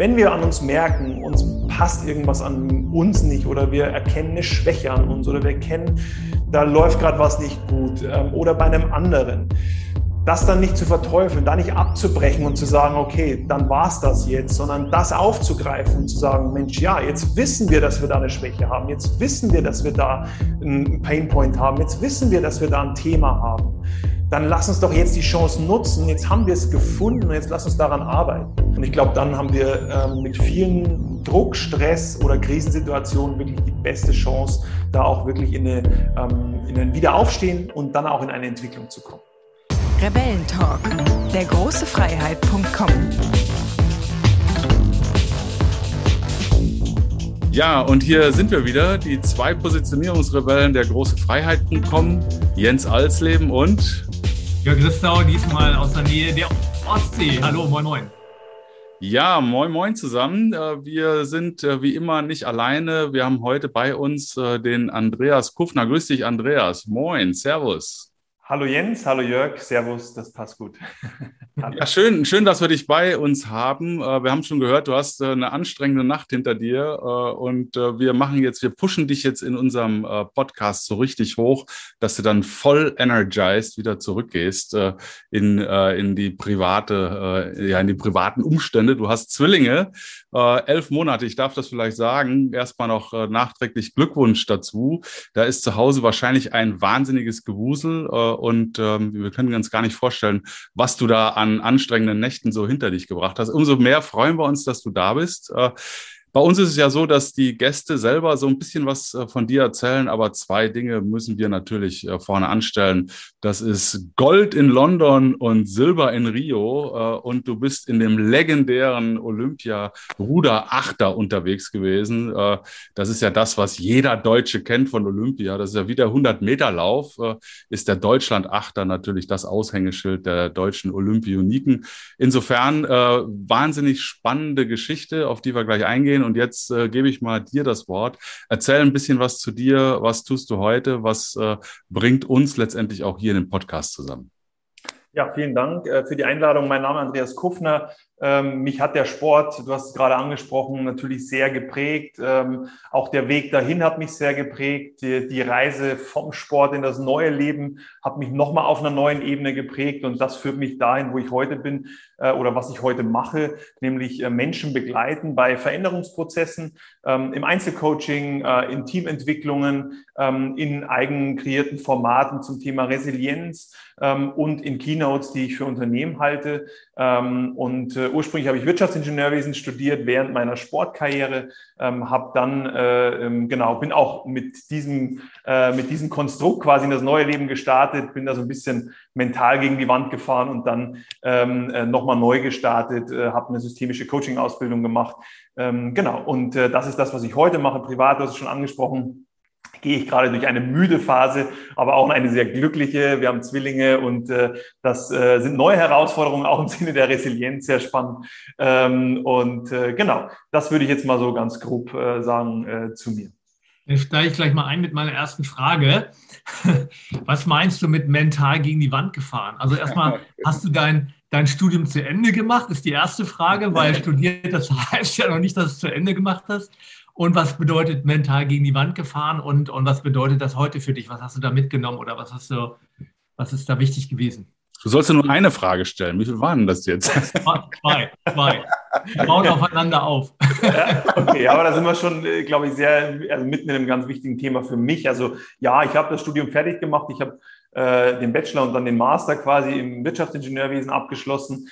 Wenn wir an uns merken, uns passt irgendwas an uns nicht oder wir erkennen eine Schwäche an uns oder wir erkennen, da läuft gerade was nicht gut ähm, oder bei einem anderen, das dann nicht zu verteufeln, da nicht abzubrechen und zu sagen, okay, dann war es das jetzt, sondern das aufzugreifen und zu sagen, Mensch, ja, jetzt wissen wir, dass wir da eine Schwäche haben, jetzt wissen wir, dass wir da einen Painpoint haben, jetzt wissen wir, dass wir da ein Thema haben dann lass uns doch jetzt die Chance nutzen. Jetzt haben wir es gefunden und jetzt lass uns daran arbeiten. Und ich glaube, dann haben wir ähm, mit vielen Druck, Stress oder Krisensituationen wirklich die beste Chance, da auch wirklich in, eine, ähm, in ein Wiederaufstehen und dann auch in eine Entwicklung zu kommen. Rebellentalk, der große Freiheit.com. Ja, und hier sind wir wieder, die zwei Positionierungsrebellen der große Freiheit.com, Jens Alsleben und Jörg Christau, diesmal aus der Nähe der Ostsee. Hallo, moin, moin. Ja, moin, moin zusammen. Äh, wir sind äh, wie immer nicht alleine. Wir haben heute bei uns äh, den Andreas Kufner. Grüß dich, Andreas. Moin, Servus. Hallo Jens, hallo Jörg, Servus, das passt gut. ja, schön, schön, dass wir dich bei uns haben. Äh, wir haben schon gehört, du hast äh, eine anstrengende Nacht hinter dir äh, und wir machen jetzt, wir pushen dich jetzt in unserem Podcast so richtig hoch, dass du dann voll energized wieder zurückgehst in, in die private, ja, in die privaten Umstände. Du hast Zwillinge, elf Monate, ich darf das vielleicht sagen. Erstmal noch nachträglich Glückwunsch dazu. Da ist zu Hause wahrscheinlich ein wahnsinniges Gewusel und ähm, wir können uns gar nicht vorstellen, was du da an anstrengenden Nächten so hinter dich gebracht hast. Umso mehr freuen wir uns, dass du da bist. Bei uns ist es ja so, dass die Gäste selber so ein bisschen was äh, von dir erzählen, aber zwei Dinge müssen wir natürlich äh, vorne anstellen. Das ist Gold in London und Silber in Rio äh, und du bist in dem legendären Olympia-Ruder-Achter unterwegs gewesen. Das ist ja das, was jeder Deutsche kennt von Olympia. Das ist ja wie der 100-Meter-Lauf, ist der Deutschland-Achter natürlich das Aushängeschild der deutschen Olympioniken. Insofern wahnsinnig spannende Geschichte, auf die wir gleich eingehen eingehen. Und jetzt äh, gebe ich mal dir das Wort. Erzähl ein bisschen was zu dir. Was tust du heute? Was äh, bringt uns letztendlich auch hier in den Podcast zusammen? Ja, vielen Dank äh, für die Einladung. Mein Name ist Andreas Kuffner. Ähm, mich hat der Sport, du hast es gerade angesprochen, natürlich sehr geprägt. Ähm, auch der Weg dahin hat mich sehr geprägt. Die, die Reise vom Sport in das neue Leben hat mich nochmal auf einer neuen Ebene geprägt. Und das führt mich dahin, wo ich heute bin äh, oder was ich heute mache, nämlich äh, Menschen begleiten bei Veränderungsprozessen, ähm, im Einzelcoaching, äh, in Teamentwicklungen, ähm, in eigen kreierten Formaten zum Thema Resilienz ähm, und in Keynotes, die ich für Unternehmen halte. Ähm, und äh, ursprünglich habe ich Wirtschaftsingenieurwesen studiert während meiner Sportkarriere, ähm, habe dann äh, ähm, genau bin auch mit diesem äh, mit diesem Konstrukt quasi in das neue Leben gestartet, bin da so ein bisschen mental gegen die Wand gefahren und dann ähm, äh, nochmal neu gestartet, äh, habe eine systemische Coaching-Ausbildung gemacht. Ähm, genau und äh, das ist das, was ich heute mache. Privat, du hast es schon angesprochen gehe ich gerade durch eine müde Phase, aber auch eine sehr glückliche. Wir haben Zwillinge und äh, das äh, sind neue Herausforderungen, auch im Sinne der Resilienz, sehr spannend. Ähm, und äh, genau, das würde ich jetzt mal so ganz grob äh, sagen äh, zu mir. Jetzt steige ich gleich mal ein mit meiner ersten Frage. Was meinst du mit mental gegen die Wand gefahren? Also erstmal, hast du dein, dein Studium zu Ende gemacht, ist die erste Frage, weil studiert, das heißt ja noch nicht, dass du es zu Ende gemacht hast. Und was bedeutet mental gegen die Wand gefahren und, und was bedeutet das heute für dich? Was hast du da mitgenommen oder was hast du, was ist da wichtig gewesen? Du sollst ja nur eine Frage stellen. Wie viel waren das jetzt? Zwei, zwei. Die bauen aufeinander auf. Ja, okay, aber da sind wir schon, äh, glaube ich, sehr, also mitten in einem ganz wichtigen Thema für mich. Also ja, ich habe das Studium fertig gemacht. Ich habe äh, den Bachelor und dann den Master quasi im Wirtschaftsingenieurwesen abgeschlossen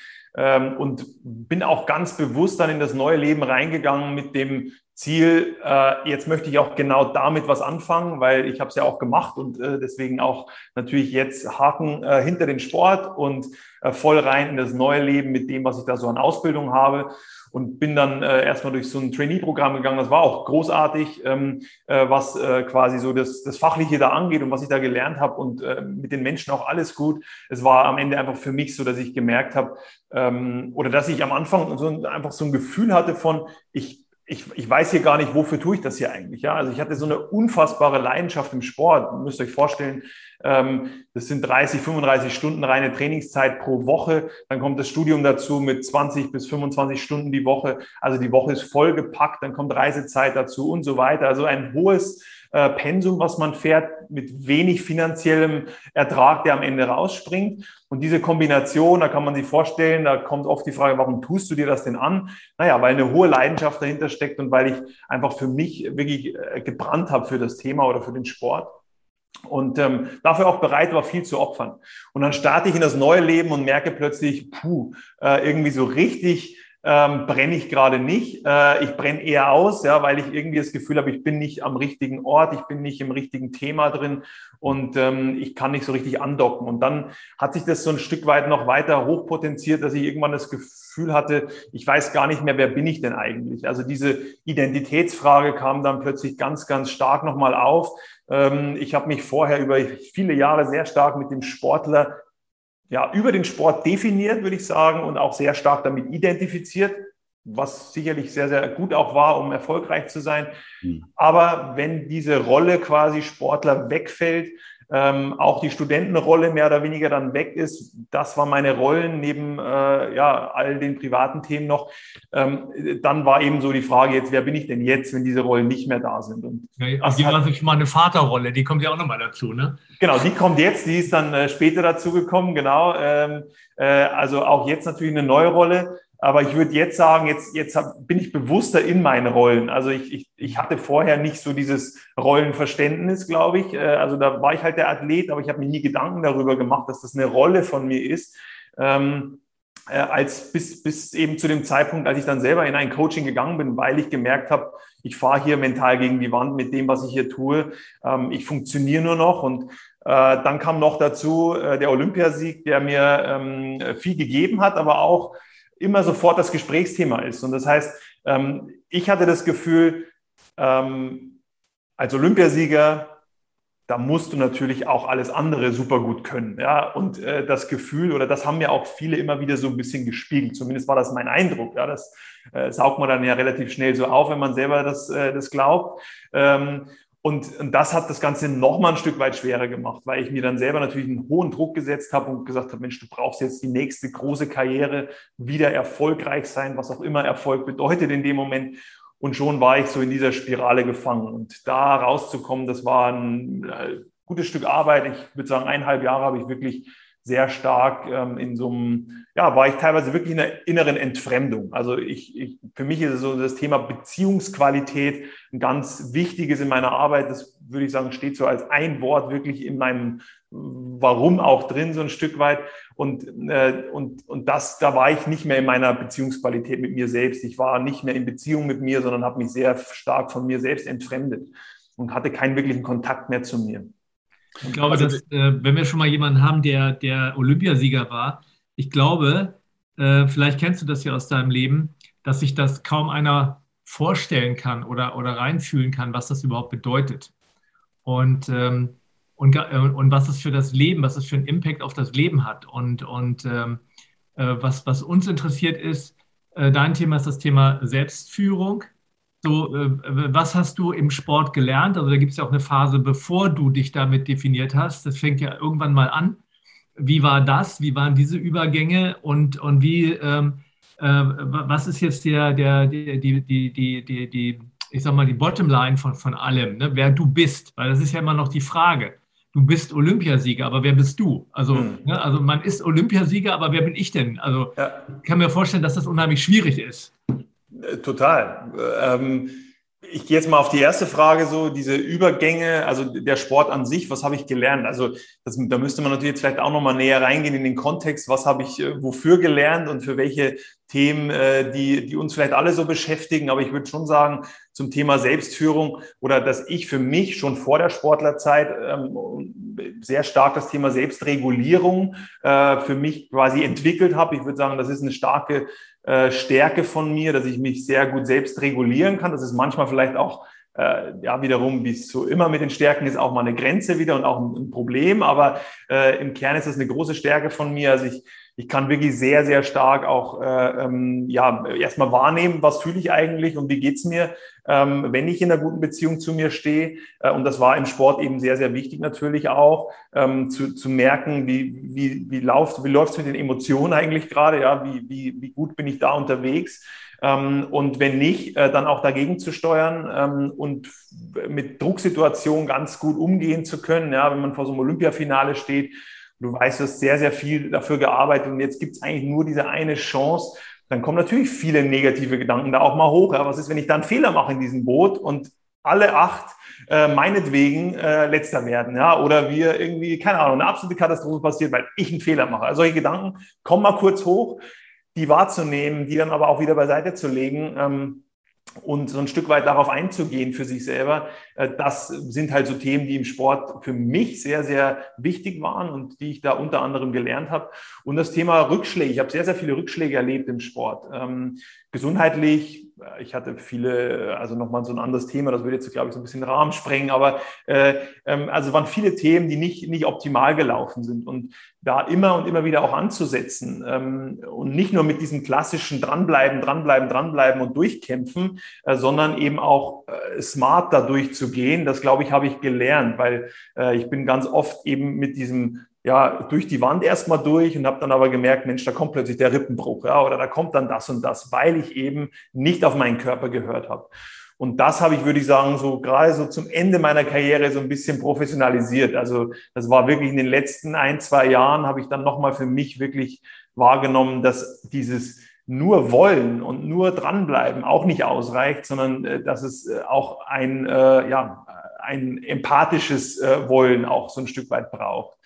und bin auch ganz bewusst dann in das neue Leben reingegangen mit dem Ziel, äh, jetzt möchte ich auch genau damit was anfangen, weil ich habe es ja auch gemacht und äh, deswegen auch natürlich jetzt Haken äh, hinter den Sport und voll rein in das neue Leben mit dem, was ich da so an Ausbildung habe und bin dann äh, erstmal durch so ein Trainee-Programm gegangen. Das war auch großartig, ähm, äh, was äh, quasi so das, das Fachliche da angeht und was ich da gelernt habe und äh, mit den Menschen auch alles gut. Es war am Ende einfach für mich so, dass ich gemerkt habe ähm, oder dass ich am Anfang so einfach so ein Gefühl hatte von, ich ich, ich weiß hier gar nicht, wofür tue ich das hier eigentlich. Ja, also ich hatte so eine unfassbare Leidenschaft im Sport. Ihr müsst euch vorstellen, Ähm, das sind 30, 35 Stunden reine Trainingszeit pro Woche. Dann kommt das Studium dazu mit 20 bis 25 Stunden die Woche. Also die Woche ist vollgepackt. Dann kommt Reisezeit dazu und so weiter. Also ein hohes äh, Pensum, was man fährt, mit wenig finanziellem Ertrag, der am Ende rausspringt. Und diese Kombination, da kann man sich vorstellen, da kommt oft die Frage, warum tust du dir das denn an? Naja, weil eine hohe Leidenschaft dahinter steckt und weil ich einfach für mich wirklich äh, gebrannt habe für das Thema oder für den Sport und ähm, dafür auch bereit war, viel zu opfern. Und dann starte ich in das neue Leben und merke plötzlich, puh, äh, irgendwie so richtig ähm, brenne ich gerade nicht. Äh, ich brenne eher aus, ja, weil ich irgendwie das Gefühl habe, ich bin nicht am richtigen Ort, ich bin nicht im richtigen Thema drin und ähm, ich kann nicht so richtig andocken. Und dann hat sich das so ein Stück weit noch weiter hochpotenziert, dass ich irgendwann das Gefühl hatte, ich weiß gar nicht mehr, wer bin ich denn eigentlich? Also diese Identitätsfrage kam dann plötzlich ganz, ganz stark nochmal auf. Ähm, ich habe mich vorher über viele Jahre sehr stark mit dem Sportler ja, über den Sport definiert, würde ich sagen, und auch sehr stark damit identifiziert, was sicherlich sehr, sehr gut auch war, um erfolgreich zu sein. Mhm. Aber wenn diese Rolle quasi Sportler wegfällt, ähm, auch die Studentenrolle mehr oder weniger dann weg ist. Das war meine Rollen neben äh, ja, all den privaten Themen noch. Ähm, dann war eben so die Frage jetzt, wer bin ich denn jetzt, wenn diese Rollen nicht mehr da sind? Und ja, also hat, schon mal eine Vaterrolle, die kommt ja auch nochmal dazu, ne? Genau, die kommt jetzt, die ist dann äh, später dazu gekommen, genau. Ähm, äh, also auch jetzt natürlich eine neue Rolle. Aber ich würde jetzt sagen, jetzt, jetzt hab, bin ich bewusster in meinen Rollen. Also ich, ich, ich hatte vorher nicht so dieses Rollenverständnis, glaube ich. Äh, also da war ich halt der Athlet, aber ich habe mir nie Gedanken darüber gemacht, dass das eine Rolle von mir ist. Ähm, äh, als bis, bis eben zu dem Zeitpunkt, als ich dann selber in ein Coaching gegangen bin, weil ich gemerkt habe, ich fahre hier mental gegen die Wand mit dem, was ich hier tue. Ähm, ich funktioniere nur noch und äh, dann kam noch dazu äh, der Olympiasieg, der mir ähm, viel gegeben hat, aber auch immer sofort das Gesprächsthema ist. Und das heißt, ähm, ich hatte das Gefühl, ähm, als Olympiasieger, da musst du natürlich auch alles andere super gut können. Ja? Und äh, das Gefühl, oder das haben ja auch viele immer wieder so ein bisschen gespiegelt. Zumindest war das mein Eindruck. Ja? Das äh, saugt man dann ja relativ schnell so auf, wenn man selber das, äh, das glaubt. Ähm, und, und das hat das Ganze nochmal ein Stück weit schwerer gemacht, weil ich mir dann selber natürlich einen hohen Druck gesetzt habe und gesagt habe, Mensch, du brauchst jetzt die nächste große Karriere, wieder erfolgreich sein, was auch immer Erfolg bedeutet in dem Moment. Und schon war ich so in dieser Spirale gefangen. Und da rauszukommen, das war ein äh, gutes Stück Arbeit. Ich würde sagen, eineinhalb Jahre habe ich wirklich sehr stark ähm, in so einem, ja, war ich teilweise wirklich in einer inneren Entfremdung. Also ich, ich, für mich ist so das Thema Beziehungsqualität ein ganz wichtiges in meiner Arbeit. Das würde ich sagen, steht so als ein Wort wirklich in meinem Warum auch drin, so ein Stück weit. Und, äh, und, und das, da war ich nicht mehr in meiner Beziehungsqualität mit mir selbst. Ich war nicht mehr in Beziehung mit mir, sondern habe mich sehr stark von mir selbst entfremdet und hatte keinen wirklichen Kontakt mehr zu mir. Ich glaube, also, dass, äh, wenn wir schon mal jemanden haben, der, der Olympiasieger war, ich glaube, äh, vielleicht kennst du das ja aus deinem Leben, dass sich das kaum einer vorstellen kann oder, oder reinfühlen kann, was das überhaupt bedeutet. Und, ähm, und, äh, und was es für das Leben, was es für einen Impact auf das Leben hat. Und, und ähm, äh, was, was uns interessiert ist, äh, dein Thema ist das Thema Selbstführung. So, äh, was hast du im Sport gelernt? Also da gibt es ja auch eine Phase, bevor du dich damit definiert hast. Das fängt ja irgendwann mal an. Wie war das? Wie waren diese Übergänge? Und, und wie, ähm, äh, was ist jetzt der, der, die, die, die, die, die, ich sag mal, die Bottomline von, von allem, ne? wer du bist? Weil das ist ja immer noch die Frage. Du bist Olympiasieger, aber wer bist du? Also, hm. ne? also man ist Olympiasieger, aber wer bin ich denn? Also ja. ich kann mir vorstellen, dass das unheimlich schwierig ist. Äh, total. Ähm, ich gehe jetzt mal auf die erste Frage, so diese Übergänge, also der Sport an sich, was habe ich gelernt? Also das, da müsste man natürlich jetzt vielleicht auch nochmal näher reingehen in den Kontext, was habe ich äh, wofür gelernt und für welche Themen, äh, die, die uns vielleicht alle so beschäftigen. Aber ich würde schon sagen, zum Thema Selbstführung oder dass ich für mich schon vor der Sportlerzeit ähm, sehr stark das Thema Selbstregulierung äh, für mich quasi entwickelt habe. Ich würde sagen, das ist eine starke äh, Stärke von mir, dass ich mich sehr gut selbst regulieren kann. Das ist manchmal vielleicht auch äh, ja wiederum, wie es so immer mit den Stärken ist, auch mal eine Grenze wieder und auch ein, ein Problem. Aber äh, im Kern ist das eine große Stärke von mir. Also ich ich kann wirklich sehr, sehr stark auch äh, ähm, ja, erstmal wahrnehmen, was fühle ich eigentlich und wie geht's mir, ähm, wenn ich in einer guten Beziehung zu mir stehe. Äh, und das war im Sport eben sehr, sehr wichtig natürlich auch, ähm, zu, zu merken, wie, wie, wie läuft wie läuft's mit den Emotionen eigentlich gerade, ja, wie, wie, wie gut bin ich da unterwegs. Ähm, und wenn nicht, äh, dann auch dagegen zu steuern ähm, und mit Drucksituationen ganz gut umgehen zu können. Ja, wenn man vor so einem Olympiafinale steht, du weißt, du hast sehr, sehr viel dafür gearbeitet und jetzt gibt es eigentlich nur diese eine Chance, dann kommen natürlich viele negative Gedanken da auch mal hoch. Ja, was ist, wenn ich da einen Fehler mache in diesem Boot und alle acht äh, meinetwegen äh, letzter werden, ja, oder wir irgendwie, keine Ahnung, eine absolute Katastrophe passiert, weil ich einen Fehler mache. Also solche Gedanken kommen mal kurz hoch, die wahrzunehmen, die dann aber auch wieder beiseite zu legen. Ähm, und so ein Stück weit darauf einzugehen für sich selber, äh, das sind halt so Themen, die im Sport für mich sehr, sehr wichtig waren und die ich da unter anderem gelernt habe. Und das Thema Rückschläge. Ich habe sehr, sehr viele Rückschläge erlebt im Sport. Ähm, gesundheitlich, ich hatte viele, also nochmal so ein anderes Thema, das würde jetzt, glaube ich, so ein bisschen Rahmen sprengen, aber äh, ähm, also waren viele Themen, die nicht, nicht optimal gelaufen sind. Und da immer und immer wieder auch anzusetzen ähm, und nicht nur mit diesem klassischen dranbleiben, dranbleiben, dranbleiben und durchkämpfen, äh, sondern eben auch äh, smart dadurch zu gehen. Das, glaube ich, habe ich gelernt, weil äh, ich bin ganz oft eben mit diesem ja, durch die Wand erstmal durch und habe dann aber gemerkt, Mensch, da kommt plötzlich der Rippenbruch, ja, oder da kommt dann das und das, weil ich eben nicht auf meinen Körper gehört habe. Und das habe ich, würde ich sagen, so gerade so zum Ende meiner Karriere so ein bisschen professionalisiert. Also das war wirklich in den letzten ein, zwei Jahren habe ich dann nochmal für mich wirklich wahrgenommen, dass dieses nur wollen und nur dranbleiben auch nicht ausreicht, sondern äh, dass es äh, auch ein, äh, ja, ein empathisches äh, Wollen auch so ein Stück weit braucht.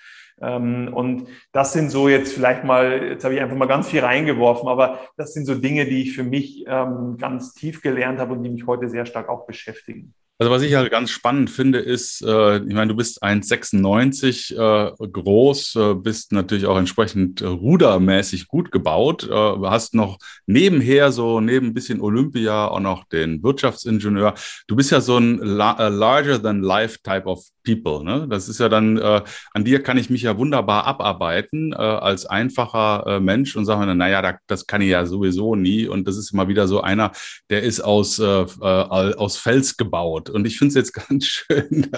Ähm, und das sind so jetzt vielleicht mal, jetzt habe ich einfach mal ganz viel reingeworfen, aber das sind so Dinge, die ich für mich ähm, ganz tief gelernt habe und die mich heute sehr stark auch beschäftigen. Also was ich halt ganz spannend finde, ist, äh, ich meine, du bist 1,96 äh, groß, äh, bist natürlich auch entsprechend rudermäßig gut gebaut, hast noch nebenher so neben ein bisschen Olympia auch noch den Wirtschaftsingenieur. Du bist ja so ein la larger than life type of people. Ne? Das ist ja dann, äh, an dir kann ich mich ja wunderbar abarbeiten äh, als einfacher äh, Mensch und sagen, naja, da, das kann ich ja sowieso nie. Und das ist immer wieder so einer, der ist aus, äh, äh, aus Fels gebaut. Und ich finde es jetzt ganz schön,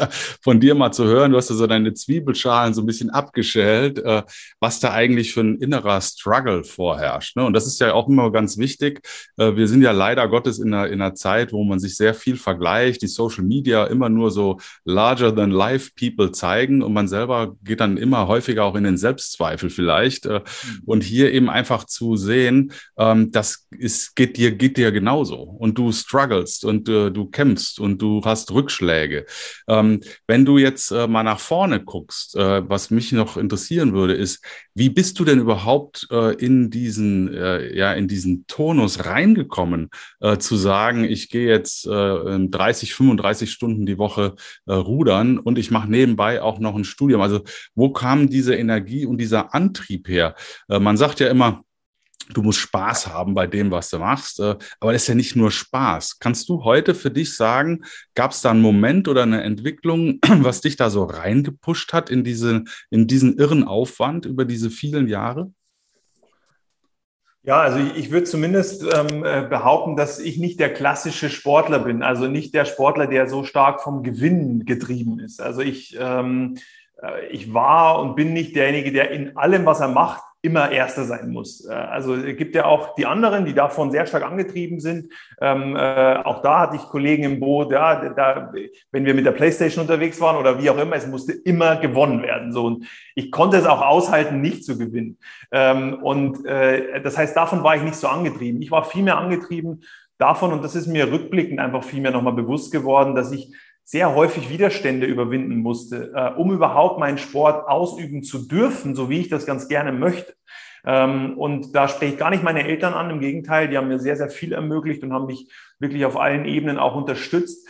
von dir mal zu hören. Du hast ja so deine Zwiebelschalen so ein bisschen abgeschält, äh, was da eigentlich für ein innerer Struggle vorherrscht. Ne? Und das ist ja auch immer ganz wichtig. Äh, wir sind ja leider Gottes in einer, in einer Zeit, wo man sich sehr viel vergleicht, die Social Media immer nur so larger than live People zeigen und man selber geht dann immer häufiger auch in den Selbstzweifel vielleicht. Äh, mhm. Und hier eben einfach zu sehen, ähm, das ist, geht dir, geht dir genauso und du strugglest und äh, du kämpfst und du hast Rückschläge. Ähm, wenn du jetzt äh, mal nach vorne guckst, was mich noch interessieren würde, ist, wie bist du denn überhaupt in diesen, ja, in diesen Tonus reingekommen, zu sagen, ich gehe jetzt 30, 35 Stunden die Woche rudern und ich mache nebenbei auch noch ein Studium. Also wo kam diese Energie und dieser Antrieb her? man sagt ja immer, du musst Spaß haben bei dem, was du machst. Äh, aber das ist ja nicht nur Spaß. Kannst du heute für dich sagen, gab es da einen Moment oder eine Entwicklung, was dich da so reingepusht hat in, diese, in diesen irren Aufwand über diese vielen Jahre? Ja, also ich, ich würde zumindest ähm, äh, behaupten, dass ich nicht der klassische Sportler bin, also nicht der Sportler, der so stark vom Gewinn getrieben ist. Also ich, ähm, äh, ich war und bin nicht derjenige, der in allem, was er macht, immer Erster sein muss. Äh, also es gibt ja auch die anderen, die davon sehr stark angetrieben sind. Ähm, äh, auch da hatte ich Kollegen im Boot, ja, da, wenn wir mit der Playstation unterwegs waren oder wie auch immer, es musste immer gewonnen werden. So und ich konnte es auch aushalten, nicht zu gewinnen. Ähm, und äh, das heißt, davon war ich nicht so angetrieben. Ich war viel mehr angetrieben davon und das ist mir rückblickend einfach viel mehr nochmal bewusst geworden, dass ich sehr häufig Widerstände überwinden musste, äh, um überhaupt meinen Sport ausüben zu dürfen, so wie ich das ganz gerne möchte. Ähm, und da spreche ich gar nicht meine Eltern an, im Gegenteil, die haben mir sehr, sehr viel ermöglicht und haben mich wirklich auf allen Ebenen auch unterstützt.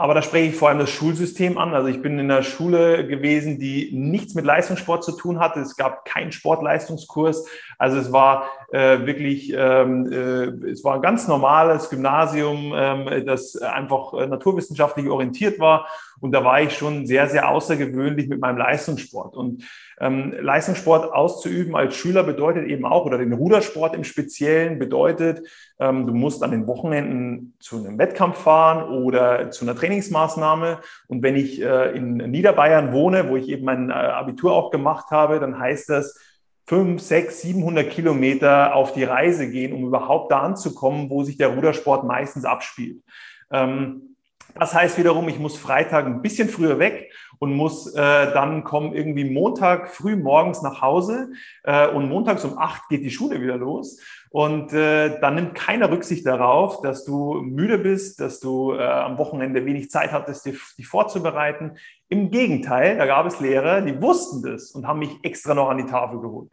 Aber da spreche ich vor allem das Schulsystem an. Also ich bin in einer Schule gewesen, die nichts mit Leistungssport zu tun hatte. Es gab keinen Sportleistungskurs. Also es war äh, wirklich, ähm, äh, es war ein ganz normales Gymnasium, ähm, das einfach äh, naturwissenschaftlich orientiert war. Und da war ich schon sehr, sehr außergewöhnlich mit meinem Leistungssport. Und ähm, Leistungssport auszuüben als Schüler bedeutet eben auch, oder den Rudersport im Speziellen bedeutet, ähm, du musst an den Wochenenden zu einem Wettkampf fahren oder zu einer Trainingsmaßnahme. Und wenn ich äh, in Niederbayern wohne, wo ich eben mein äh, Abitur auch gemacht habe, dann heißt das, fünf, sechs, 700 Kilometer auf die Reise gehen, um überhaupt da anzukommen, wo sich der Rudersport meistens abspielt. Ähm, das heißt wiederum, ich muss Freitag ein bisschen früher weg und muss äh, dann kommen irgendwie Montag früh morgens nach Hause äh, und montags um acht geht die Schule wieder los. Und äh, dann nimmt keiner Rücksicht darauf, dass du müde bist, dass du äh, am Wochenende wenig Zeit hattest, dich, dich vorzubereiten. Im Gegenteil, da gab es Lehrer, die wussten das und haben mich extra noch an die Tafel geholt.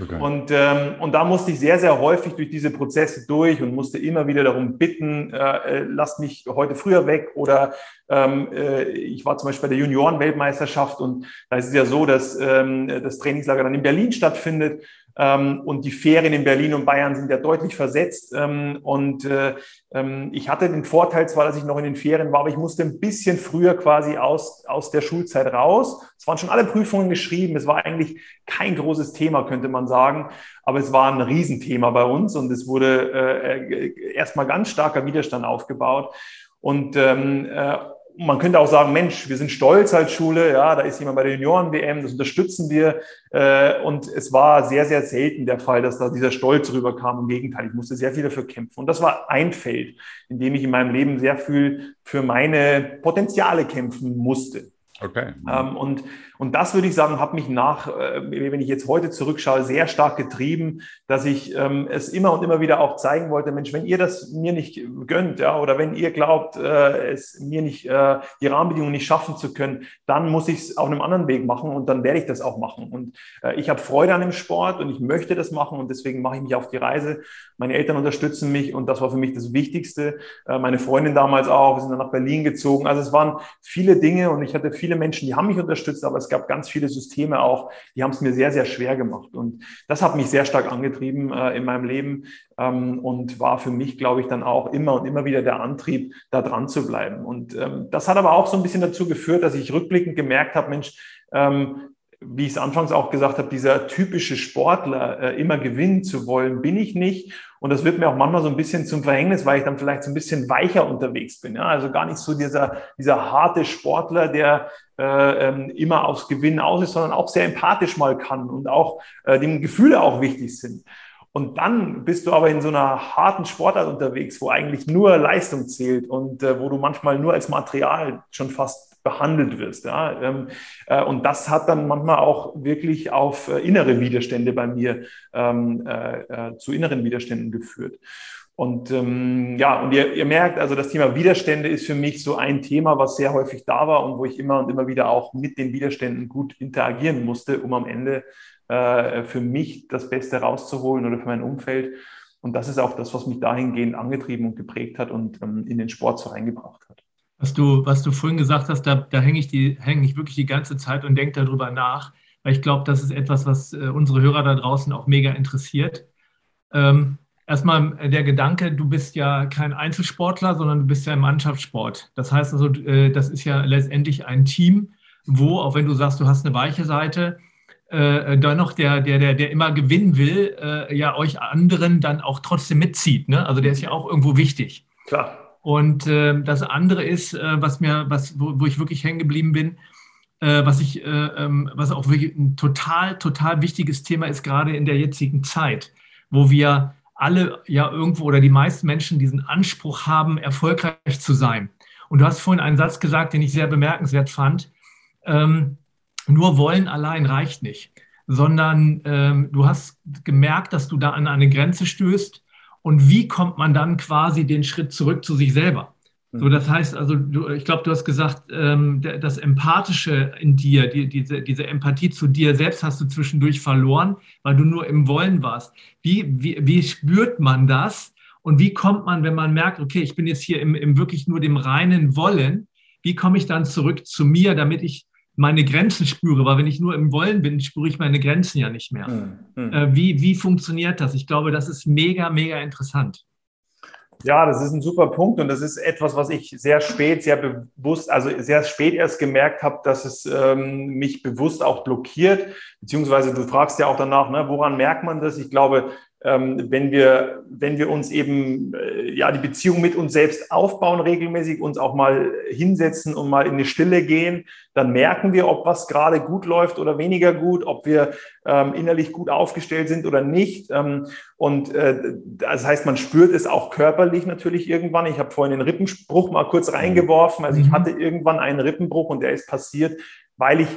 Okay. Und, ähm, und da musste ich sehr, sehr häufig durch diese Prozesse durch und musste immer wieder darum bitten, äh, äh lasst mich heute früher weg oder ähm, äh, ich war zum Beispiel bei der Junioren-Weltmeisterschaft und da ist es ja so, dass ähm, das Trainingslager dann in Berlin stattfindet und die Ferien in Berlin und Bayern sind ja deutlich versetzt. Ähm, und äh, ähm, ich hatte den Vorteil zwar, dass ich noch in den Ferien war, aber ich musste ein bisschen früher quasi aus, aus der Schulzeit raus. Es waren schon alle Prüfungen geschrieben. Es war eigentlich kein großes Thema, könnte man sagen. Aber es war ein Riesenthema bei uns und es wurde äh, erstmal ganz starker Widerstand aufgebaut. Und ähm, äh, man könnte auch sagen, Mensch, wir sind stolz als Schule, ja, da ist jemand bei der Junioren-WM, das unterstützen wir. Äh, und es war sehr, sehr selten der Fall, dass da dieser Stolz rüberkam. Im Gegenteil, ich musste sehr viel dafür kämpfen. Und das war ein Feld, in dem ich in meinem Leben sehr viel für meine Potenziale kämpfen musste. Okay. Ähm, und, und das würde ich sagen, hat mich nach, äh, wenn ich jetzt heute zurückschaue, sehr stark getrieben, dass ich ähm, es immer und immer wieder auch zeigen wollte, Mensch, wenn ihr das mir nicht gönnt, ja, oder wenn ihr glaubt, äh, es mir nicht, äh, die Rahmenbedingungen nicht schaffen zu können, dann muss ich es auf einem anderen Weg machen und dann werde ich das auch machen. Und ich habe Freude an dem Sport und ich möchte das machen und deswegen mache ich mich auf die Reise. Meine Eltern unterstützen mich und das war für mich das Wichtigste. Meine Freundin damals auch, wir sind dann nach Berlin gezogen. Also es waren viele Dinge und ich hatte viele Menschen, die haben mich unterstützt, aber es gab ganz viele Systeme auch, die haben es mir sehr, sehr schwer gemacht. Und das hat mich sehr stark angetrieben äh, in meinem Leben ähm, und war für mich, glaube ich, dann auch immer und immer wieder der Antrieb, da dran zu bleiben. Und ähm, das hat aber auch so ein bisschen dazu geführt, dass ich rückblickend gemerkt habe, Mensch, ähm, wie ich es anfangs auch gesagt habe, dieser typische Sportler äh, immer gewinnen zu wollen, bin ich nicht. Und das wird mir auch manchmal so ein bisschen zum Verhängnis, weil ich dann vielleicht so ein bisschen weicher unterwegs bin. Ja? Also gar nicht so dieser, dieser harte Sportler, der äh, ähm, immer aufs Gewinnen aus ist, sondern auch sehr empathisch mal kann und auch äh, dem Gefühle auch wichtig sind. Und dann bist du aber in so einer harten Sportart unterwegs, wo eigentlich nur Leistung zählt und äh, wo du manchmal nur als Material schon fast behandelt wirst. Ja? Ähm, äh, und das hat dann manchmal auch wirklich auf äh, innere Widerstände bei mir ähm, äh, zu inneren Widerständen geführt. Und ähm, ja, und ihr, ihr merkt, also das Thema Widerstände ist für mich so ein Thema, was sehr häufig da war und wo ich immer und immer wieder auch mit den Widerständen gut interagieren musste, um am Ende äh, für mich das Beste rauszuholen oder für mein Umfeld. Und das ist auch das, was mich dahingehend angetrieben und geprägt hat und ähm, in den Sport so reingebracht hat. Was du, was du vorhin gesagt hast, da, da hänge ich, häng ich wirklich die ganze Zeit und denke darüber nach, weil ich glaube, das ist etwas, was äh, unsere Hörer da draußen auch mega interessiert. Ähm, erstmal der Gedanke, du bist ja kein Einzelsportler, sondern du bist ja im Mannschaftssport. Das heißt also, äh, das ist ja letztendlich ein Team, wo, auch wenn du sagst, du hast eine weiche Seite, äh, dennoch der, der, der, der immer gewinnen will, äh, ja euch anderen dann auch trotzdem mitzieht. Ne? Also der ist ja auch irgendwo wichtig. Klar. Und äh, das andere ist, äh, was mir, was, wo, wo ich wirklich hängen geblieben bin, äh, was ich, äh, ähm, was auch wirklich ein total, total wichtiges Thema ist, gerade in der jetzigen Zeit, wo wir alle ja irgendwo oder die meisten Menschen diesen Anspruch haben, erfolgreich zu sein. Und du hast vorhin einen Satz gesagt, den ich sehr bemerkenswert fand. Ähm, nur wollen allein reicht nicht, sondern ähm, du hast gemerkt, dass du da an eine Grenze stößt, und wie kommt man dann quasi den Schritt zurück zu sich selber? So, mhm. das heißt also, du, ich glaube, du hast gesagt, ähm, das Empathische in dir, die, diese, diese Empathie zu dir selbst hast du zwischendurch verloren, weil du nur im Wollen warst. Wie, wie, wie spürt man das? Und wie kommt man, wenn man merkt, okay, ich bin jetzt hier im, im wirklich nur dem reinen Wollen, wie komme ich dann zurück zu mir, damit ich meine Grenzen spüre, weil wenn ich nur im Wollen bin, spüre ich meine Grenzen ja nicht mehr. Mhm. Äh, wie, wie funktioniert das? Ich glaube, das ist mega, mega interessant. Ja, das ist ein super Punkt und das ist etwas, was ich sehr spät, sehr bewusst, also sehr spät erst gemerkt habe, dass es ähm, mich bewusst auch blockiert. Beziehungsweise du fragst ja auch danach, ne, woran merkt man das? Ich glaube, wenn wir, wenn wir uns eben äh, ja die Beziehung mit uns selbst aufbauen, regelmäßig uns auch mal hinsetzen und mal in eine Stille gehen, dann merken wir, ob was gerade gut läuft oder weniger gut, ob wir ähm, innerlich gut aufgestellt sind oder nicht. Ähm, und äh, das heißt, man spürt es auch körperlich natürlich irgendwann. Ich habe vorhin den Rippenbruch mal kurz reingeworfen. Also ich mhm. hatte irgendwann einen Rippenbruch und der ist passiert, weil ich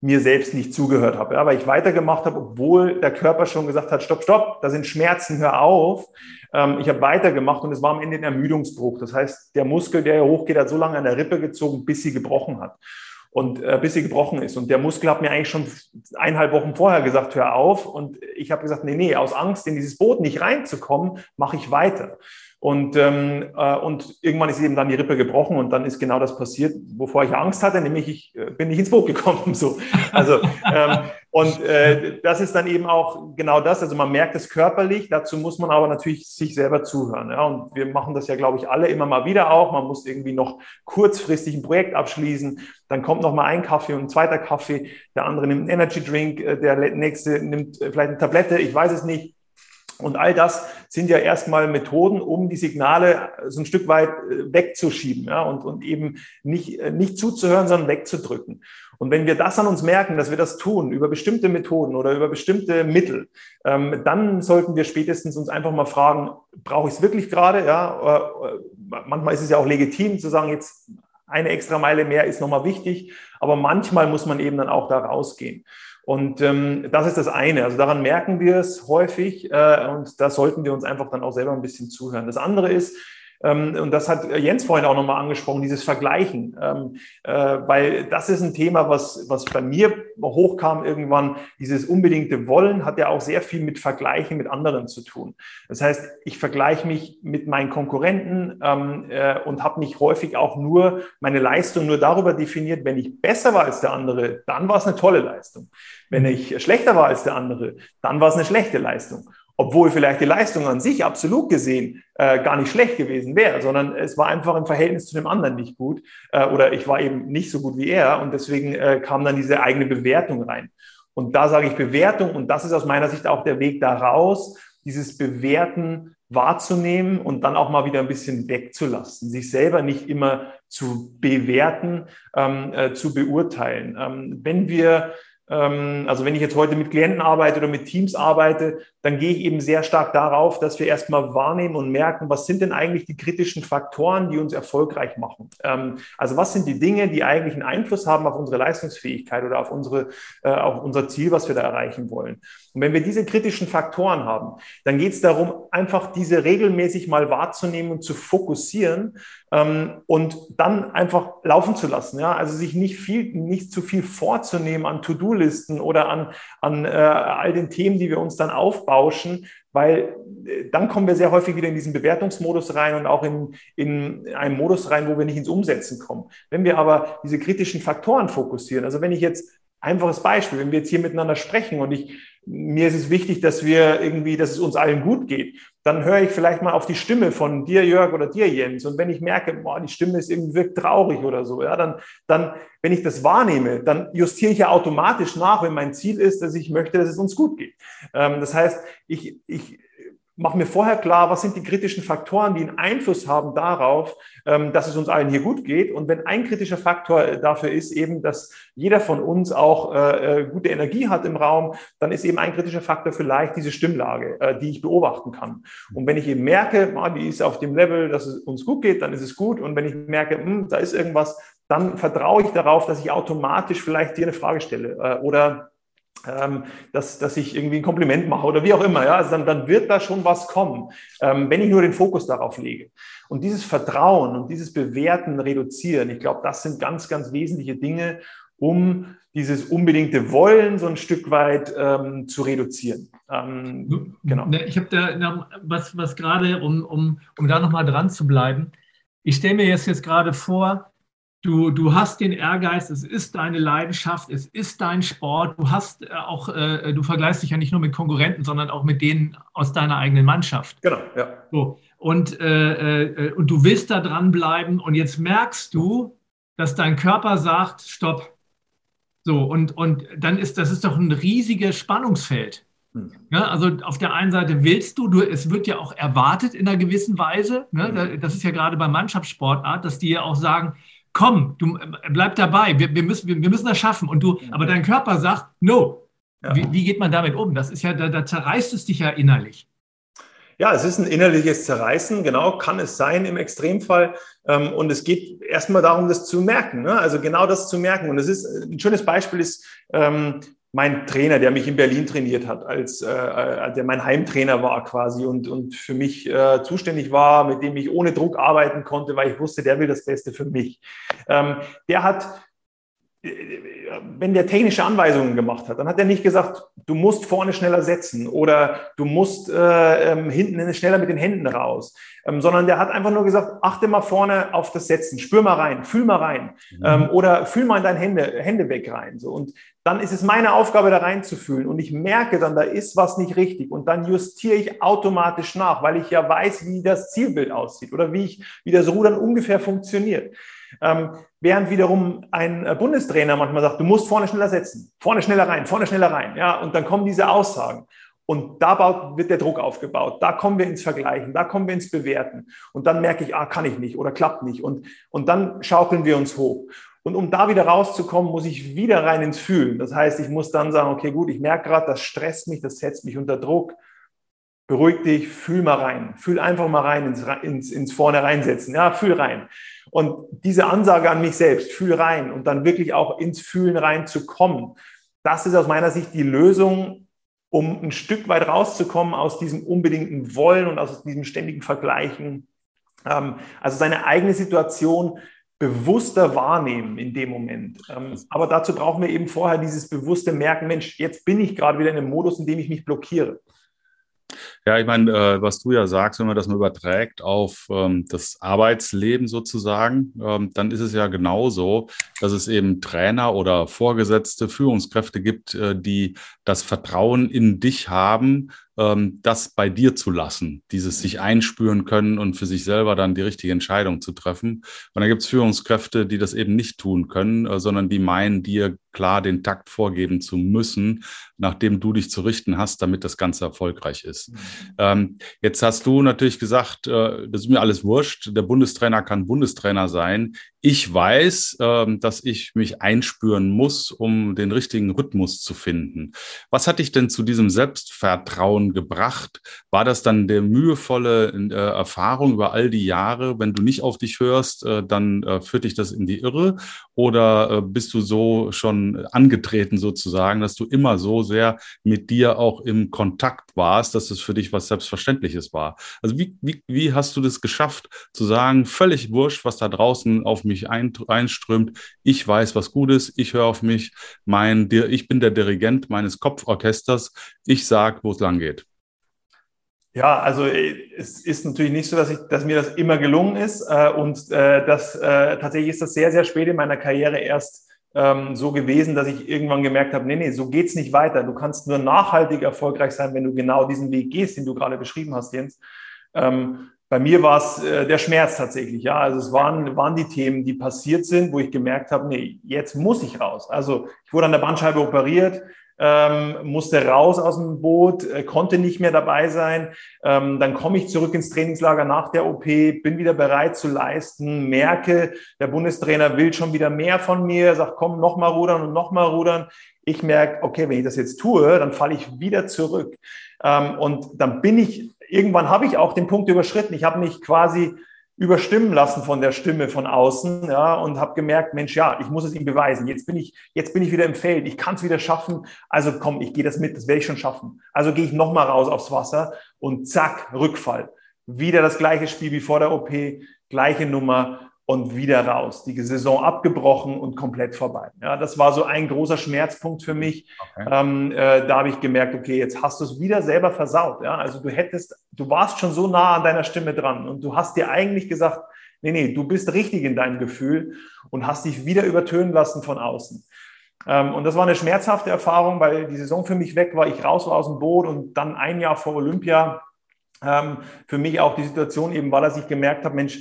mir selbst nicht zugehört habe, ja, weil ich weitergemacht habe, obwohl der Körper schon gesagt hat, stopp, stopp, da sind Schmerzen, hör auf. Ähm, ich habe weitergemacht und es war am Ende ein Ermüdungsbruch. Das heißt, der Muskel, der hochgeht, hat so lange an der Rippe gezogen, bis sie gebrochen hat und äh, bis sie gebrochen ist. Und der Muskel hat mir eigentlich schon eineinhalb Wochen vorher gesagt, hör auf. Und ich habe gesagt, nee, nee, aus Angst, in dieses Boot nicht reinzukommen, mache ich weiter. Und, ähm, äh, und irgendwann ist eben dann die Rippe gebrochen und dann ist genau das passiert, wovor ich Angst hatte, nämlich ich äh, bin nicht ins Boot gekommen. So. Also, ähm, und äh, das ist dann eben auch genau das. Also man merkt es körperlich, dazu muss man aber natürlich sich selber zuhören. Ja? Und wir machen das ja, glaube ich, alle immer mal wieder auch. Man muss irgendwie noch kurzfristig ein Projekt abschließen. Dann kommt noch mal ein Kaffee und ein zweiter Kaffee. Der andere nimmt einen Energy Drink, äh, der nächste nimmt äh, vielleicht eine Tablette, ich weiß es nicht. Und all das sind ja erstmal Methoden, um die Signale so ein Stück weit äh, wegzuschieben ja, und, und eben nicht, äh, nicht zuzuhören, sondern wegzudrücken. Und wenn wir das an uns merken, dass wir das tun über bestimmte Methoden oder über bestimmte Mittel, ähm, dann sollten wir spätestens uns einfach mal fragen, brauche ich es wirklich gerade? Ja, äh, manchmal ist es ja auch legitim zu sagen, jetzt eine extra Meile mehr ist nochmal wichtig, aber manchmal muss man eben dann auch da rausgehen. Und ähm, das ist das eine. Also daran merken wir es häufig äh, und da sollten wir uns einfach dann auch selber ein bisschen zuhören. Das andere ist, und das hat Jens vorhin auch nochmal angesprochen, dieses Vergleichen. Ähm, äh, weil das ist ein Thema, was, was bei mir hochkam irgendwann. Dieses unbedingte Wollen hat ja auch sehr viel mit Vergleichen mit anderen zu tun. Das heißt, ich vergleiche mich mit meinen Konkurrenten ähm, äh, und habe mich häufig auch nur meine Leistung nur darüber definiert, wenn ich besser war als der andere, dann war es eine tolle Leistung. Wenn ich schlechter war als der andere, dann war es eine schlechte Leistung obwohl vielleicht die Leistung an sich absolut gesehen äh, gar nicht schlecht gewesen wäre, sondern es war einfach im Verhältnis zu dem anderen nicht gut äh, oder ich war eben nicht so gut wie er und deswegen äh, kam dann diese eigene Bewertung rein. Und da sage ich Bewertung und das ist aus meiner Sicht auch der Weg daraus, dieses Bewerten wahrzunehmen und dann auch mal wieder ein bisschen wegzulassen, sich selber nicht immer zu bewerten, ähm, äh, zu beurteilen. Ähm, wenn wir also wenn ich jetzt heute mit Klienten arbeite oder mit Teams arbeite, dann gehe ich eben sehr stark darauf, dass wir erstmal wahrnehmen und merken, was sind denn eigentlich die kritischen Faktoren, die uns erfolgreich machen. Ähm, also was sind die Dinge, die eigentlich einen Einfluss haben auf unsere Leistungsfähigkeit oder auf, unsere, äh, auf unser Ziel, was wir da erreichen wollen. Und wenn wir diese kritischen Faktoren haben, dann geht es darum, einfach diese regelmäßig mal wahrzunehmen und zu fokussieren ähm, und dann einfach laufen zu lassen. Ja? Also sich nicht viel, nicht zu viel vorzunehmen an To-Do-Listen oder an, an äh, all den Themen, die wir uns dann aufbauschen, weil äh, dann kommen wir sehr häufig wieder in diesen Bewertungsmodus rein und auch in, in einen Modus rein, wo wir nicht ins Umsetzen kommen. Wenn wir aber diese kritischen Faktoren fokussieren, also wenn ich jetzt einfaches Beispiel, wenn wir jetzt hier miteinander sprechen und ich mir ist es wichtig, dass wir irgendwie, dass es uns allen gut geht. Dann höre ich vielleicht mal auf die Stimme von dir, Jörg, oder dir, Jens. Und wenn ich merke, boah, die Stimme ist irgendwie wirkt traurig oder so, ja, dann, dann, wenn ich das wahrnehme, dann justiere ich ja automatisch nach, wenn mein Ziel ist, dass ich möchte, dass es uns gut geht. Ähm, das heißt, ich, ich mache mir vorher klar, was sind die kritischen Faktoren, die einen Einfluss haben darauf, ähm, dass es uns allen hier gut geht. Und wenn ein kritischer Faktor äh, dafür ist eben, dass jeder von uns auch äh, äh, gute Energie hat im Raum, dann ist eben ein kritischer Faktor vielleicht diese Stimmlage, die ich beobachten kann. Und wenn ich eben merke, ah, die ist auf dem Level, dass es uns gut geht, dann ist es gut. Und wenn ich merke, hm, da ist irgendwas, dann vertraue ich darauf, dass ich automatisch vielleicht dir eine Frage stelle oder ähm, dass, dass ich irgendwie ein Kompliment mache oder wie auch immer. Ja? Also dann, dann wird da schon was kommen, ähm, wenn ich nur den Fokus darauf lege. Und dieses Vertrauen und dieses Bewerten reduzieren, ich glaube, das sind ganz, ganz wesentliche Dinge, um dieses unbedingte Wollen so ein Stück weit ähm, zu reduzieren. Ähm, genau. Ne, ich habe da was, was gerade, um, um, um da nochmal dran zu bleiben. Ich stelle mir jetzt, jetzt gerade vor, Du, du hast den Ehrgeiz, es ist deine Leidenschaft, es ist dein Sport. Du hast äh, auch, äh, du vergleichst dich ja nicht nur mit Konkurrenten, sondern auch mit denen aus deiner eigenen Mannschaft. Genau, ja. So. und, äh, äh, und du willst da dranbleiben und jetzt merkst du, dass dein Körper sagt, stopp. So, und, und dann ist das ist doch ein riesiges Spannungsfeld. Hm. Ja, also auf der einen Seite willst du, du, es wird ja auch erwartet in einer gewissen Weise, ne? Hm. das ist ja gerade bei Mannschaftssportart, dass die ja auch sagen, komm, du äh, bleib dabei, wir, wir, müssen, wir, wir müssen das schaffen. Und du, aber dein Körper sagt, no. Ja. Wie, wie, geht man damit um? Das ist ja, da, da zerreißt es dich ja innerlich. Ja, es ist ein innerliches Zerreißen, genau, kann es sein im Extremfall. Ähm, und es geht erstmal darum, das zu merken, ne? also genau das zu merken. Und es ist ein schönes Beispiel ist ähm, mein Trainer, der mich in Berlin trainiert hat, als äh, äh, der mein Heimtrainer war quasi und, und für mich äh, zuständig war, mit dem ich ohne Druck arbeiten konnte, weil ich wusste, der will das Beste für mich. Ähm, der hat wenn der technische Anweisungen gemacht hat, dann hat er nicht gesagt, du musst vorne schneller setzen oder du musst äh, ähm, hinten schneller mit den Händen raus, ähm, sondern der hat einfach nur gesagt, achte mal vorne auf das Setzen, spür mal rein, fühl mal rein mhm. ähm, oder fühl mal in deine Hände, Hände weg rein. So. Und dann ist es meine Aufgabe, da reinzufühlen und ich merke dann, da ist was nicht richtig und dann justiere ich automatisch nach, weil ich ja weiß, wie das Zielbild aussieht oder wie, ich, wie das Rudern ungefähr funktioniert. Ähm, während wiederum ein äh, Bundestrainer manchmal sagt, du musst vorne schneller setzen, vorne schneller rein, vorne schneller rein. Ja, und dann kommen diese Aussagen. Und da baut, wird der Druck aufgebaut. Da kommen wir ins Vergleichen, da kommen wir ins Bewerten. Und dann merke ich, ah, kann ich nicht oder klappt nicht. Und, und dann schaukeln wir uns hoch. Und um da wieder rauszukommen, muss ich wieder rein ins Fühlen. Das heißt, ich muss dann sagen, okay, gut, ich merke gerade, das stresst mich, das setzt mich unter Druck. Beruhig dich, fühl mal rein. Fühl einfach mal rein ins, ins, ins Vorne reinsetzen. Ja, fühl rein. Und diese Ansage an mich selbst, fühl rein und dann wirklich auch ins Fühlen reinzukommen, das ist aus meiner Sicht die Lösung, um ein Stück weit rauszukommen aus diesem unbedingten Wollen und aus diesem ständigen Vergleichen. Ähm, also seine eigene Situation bewusster wahrnehmen in dem Moment. Ähm, aber dazu brauchen wir eben vorher dieses bewusste Merken, Mensch, jetzt bin ich gerade wieder in einem Modus, in dem ich mich blockiere. Ja, ich meine, äh, was du ja sagst, wenn man das mal überträgt auf ähm, das Arbeitsleben sozusagen, ähm, dann ist es ja genauso, dass es eben Trainer oder Vorgesetzte, Führungskräfte gibt, äh, die das Vertrauen in dich haben, ähm, das bei dir zu lassen, dieses sich einspüren können und für sich selber dann die richtige Entscheidung zu treffen. Und da gibt es Führungskräfte, die das eben nicht tun können, äh, sondern die meinen, dir klar den Takt vorgeben zu müssen, nachdem du dich zu richten hast, damit das Ganze erfolgreich ist. Mhm. Ähm, jetzt hast du natürlich gesagt, äh, das ist mir alles wurscht, der Bundestrainer kann Bundestrainer sein. Ich weiß, ähm, dass ich mich einspüren muss, um den richtigen Rhythmus zu finden. Was hat dich denn zu diesem Selbstvertrauen gebracht? War das dann der mühevolle äh, Erfahrung über all die Jahre? Wenn du nicht auf dich hörst, äh, dann äh, führt dich das in die Irre? Oder bist du so schon angetreten sozusagen, dass du immer so sehr mit dir auch im Kontakt warst, dass es für dich was Selbstverständliches war? Also wie, wie, wie hast du das geschafft zu sagen, völlig wurscht, was da draußen auf mich einströmt. Ich weiß, was gut ist. Ich höre auf mich. Mein, ich bin der Dirigent meines Kopforchesters. Ich sage, wo es lang geht. Ja, also äh, es ist natürlich nicht so, dass, ich, dass mir das immer gelungen ist. Äh, und äh, das, äh, tatsächlich ist das sehr, sehr spät in meiner Karriere erst ähm, so gewesen, dass ich irgendwann gemerkt habe, nee, nee, so geht es nicht weiter. Du kannst nur nachhaltig erfolgreich sein, wenn du genau diesen Weg gehst, den du gerade beschrieben hast, Jens. Ähm, bei mir war es äh, der Schmerz tatsächlich, ja. Also es waren, waren die Themen, die passiert sind, wo ich gemerkt habe, nee, jetzt muss ich raus. Also ich wurde an der Bandscheibe operiert, ähm, musste raus aus dem Boot, äh, konnte nicht mehr dabei sein. Ähm, dann komme ich zurück ins Trainingslager nach der OP, bin wieder bereit zu leisten, merke, der Bundestrainer will schon wieder mehr von mir, sagt, komm, noch mal rudern und noch mal rudern. Ich merke, okay, wenn ich das jetzt tue, dann falle ich wieder zurück. Ähm, und dann bin ich irgendwann habe ich auch den Punkt überschritten. Ich habe mich quasi überstimmen lassen von der Stimme von außen, ja, und habe gemerkt, Mensch, ja, ich muss es ihm beweisen. Jetzt bin ich, jetzt bin ich wieder im Feld. Ich kann es wieder schaffen. Also komm, ich gehe das mit. Das werde ich schon schaffen. Also gehe ich noch mal raus aufs Wasser und zack, Rückfall. Wieder das gleiche Spiel wie vor der OP, gleiche Nummer und wieder raus. Die Saison abgebrochen und komplett vorbei. Ja, das war so ein großer Schmerzpunkt für mich. Okay. Ähm, äh, da habe ich gemerkt, okay, jetzt hast du es wieder selber versaut. Ja, also du hättest, du warst schon so nah an deiner Stimme dran und du hast dir eigentlich gesagt, nee, nee, du bist richtig in deinem Gefühl und hast dich wieder übertönen lassen von außen. Ähm, und das war eine schmerzhafte Erfahrung, weil die Saison für mich weg war. Ich raus war aus dem Boot und dann ein Jahr vor Olympia ähm, für mich auch die Situation eben war, dass ich gemerkt habe, Mensch,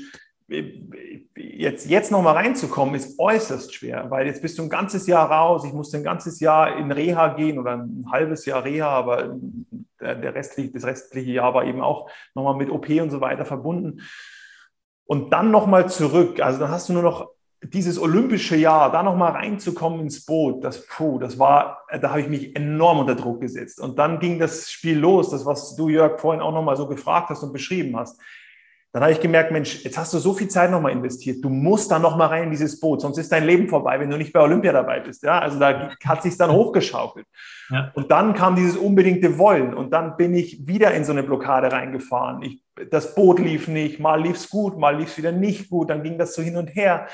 jetzt, jetzt nochmal reinzukommen, ist äußerst schwer, weil jetzt bist du ein ganzes Jahr raus. Ich musste ein ganzes Jahr in Reha gehen oder ein halbes Jahr Reha, aber der, der restliche, das restliche Jahr war eben auch nochmal mit OP und so weiter verbunden. Und dann nochmal zurück. Also dann hast du nur noch dieses olympische Jahr, da nochmal reinzukommen ins Boot, das, puh, das war, da habe ich mich enorm unter Druck gesetzt. Und dann ging das Spiel los, das, was du, Jörg, vorhin auch nochmal so gefragt hast und beschrieben hast. Dann habe ich gemerkt, Mensch, jetzt hast du so viel Zeit nochmal investiert. Du musst da nochmal rein in dieses Boot, sonst ist dein Leben vorbei, wenn du nicht bei Olympia dabei bist. Ja, also da hat sich dann hochgeschaukelt. Ja. Und dann kam dieses unbedingte Wollen und dann bin ich wieder in so eine Blockade reingefahren. Ich, das Boot lief nicht, mal lief es gut, mal lief es wieder nicht gut, dann ging das so hin und her.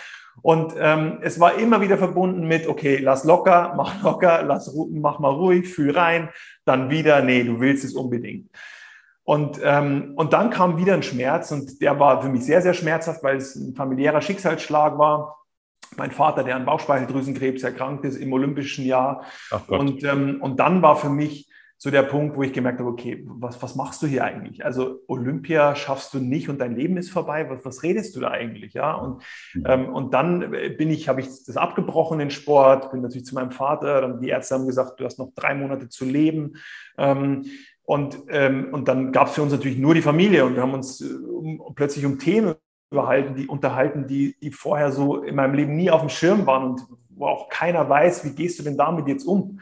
Und ähm, es war immer wieder verbunden mit, okay, lass locker, mach locker, lass, mach mal ruhig, fühl rein, dann wieder, nee, du willst es unbedingt. Und, ähm, und dann kam wieder ein Schmerz und der war für mich sehr, sehr schmerzhaft, weil es ein familiärer Schicksalsschlag war. Mein Vater, der an Bauchspeicheldrüsenkrebs erkrankt ist im olympischen Jahr. Und, ähm, und dann war für mich so der Punkt, wo ich gemerkt habe, okay, was, was machst du hier eigentlich? Also Olympia schaffst du nicht und dein Leben ist vorbei. Was, was redest du da eigentlich? Ja, und, mhm. ähm, und dann bin ich, habe ich das abgebrochen, den Sport, bin natürlich zu meinem Vater, dann die Ärzte haben gesagt, du hast noch drei Monate zu leben. Ähm, und, ähm, und dann gab es für uns natürlich nur die Familie und wir haben uns äh, um, plötzlich um Themen überhalten, die unterhalten, die, die vorher so in meinem Leben nie auf dem Schirm waren und wo auch keiner weiß, wie gehst du denn damit jetzt um?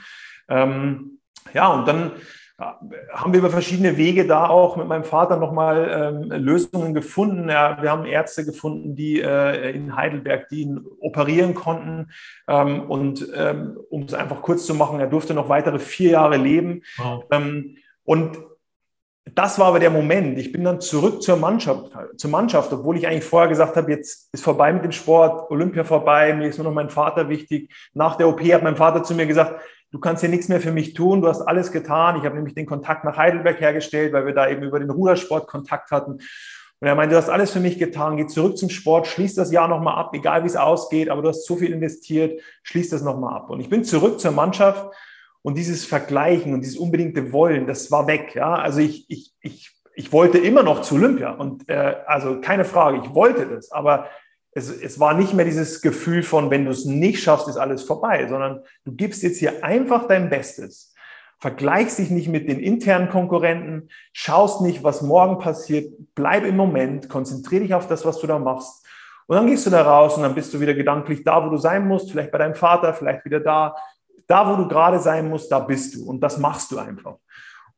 Ähm, ja, und dann äh, haben wir über verschiedene Wege da auch mit meinem Vater nochmal ähm, Lösungen gefunden. Ja, wir haben Ärzte gefunden, die äh, in Heidelberg, die ihn operieren konnten. Ähm, und ähm, um es einfach kurz zu machen, er durfte noch weitere vier Jahre leben. Wow. Und das war aber der Moment. Ich bin dann zurück zur Mannschaft, zur Mannschaft, obwohl ich eigentlich vorher gesagt habe, jetzt ist vorbei mit dem Sport, Olympia vorbei, mir ist nur noch mein Vater wichtig. Nach der OP hat mein Vater zu mir gesagt, du kannst hier nichts mehr für mich tun, du hast alles getan. Ich habe nämlich den Kontakt nach Heidelberg hergestellt, weil wir da eben über den Rudersport Kontakt hatten. Und er meinte, du hast alles für mich getan, geh zurück zum Sport, schließ das Jahr nochmal ab, egal wie es ausgeht, aber du hast so viel investiert, schließ das nochmal ab. Und ich bin zurück zur Mannschaft und dieses Vergleichen und dieses unbedingte Wollen, das war weg. Ja? Also ich, ich, ich, ich wollte immer noch zu Olympia und äh, also keine Frage, ich wollte das, aber es, es war nicht mehr dieses Gefühl von, wenn du es nicht schaffst, ist alles vorbei, sondern du gibst jetzt hier einfach dein Bestes. Vergleichst dich nicht mit den internen Konkurrenten, schaust nicht, was morgen passiert, bleib im Moment, konzentriere dich auf das, was du da machst. Und dann gehst du da raus und dann bist du wieder gedanklich da, wo du sein musst, vielleicht bei deinem Vater, vielleicht wieder da, da, wo du gerade sein musst, da bist du. Und das machst du einfach.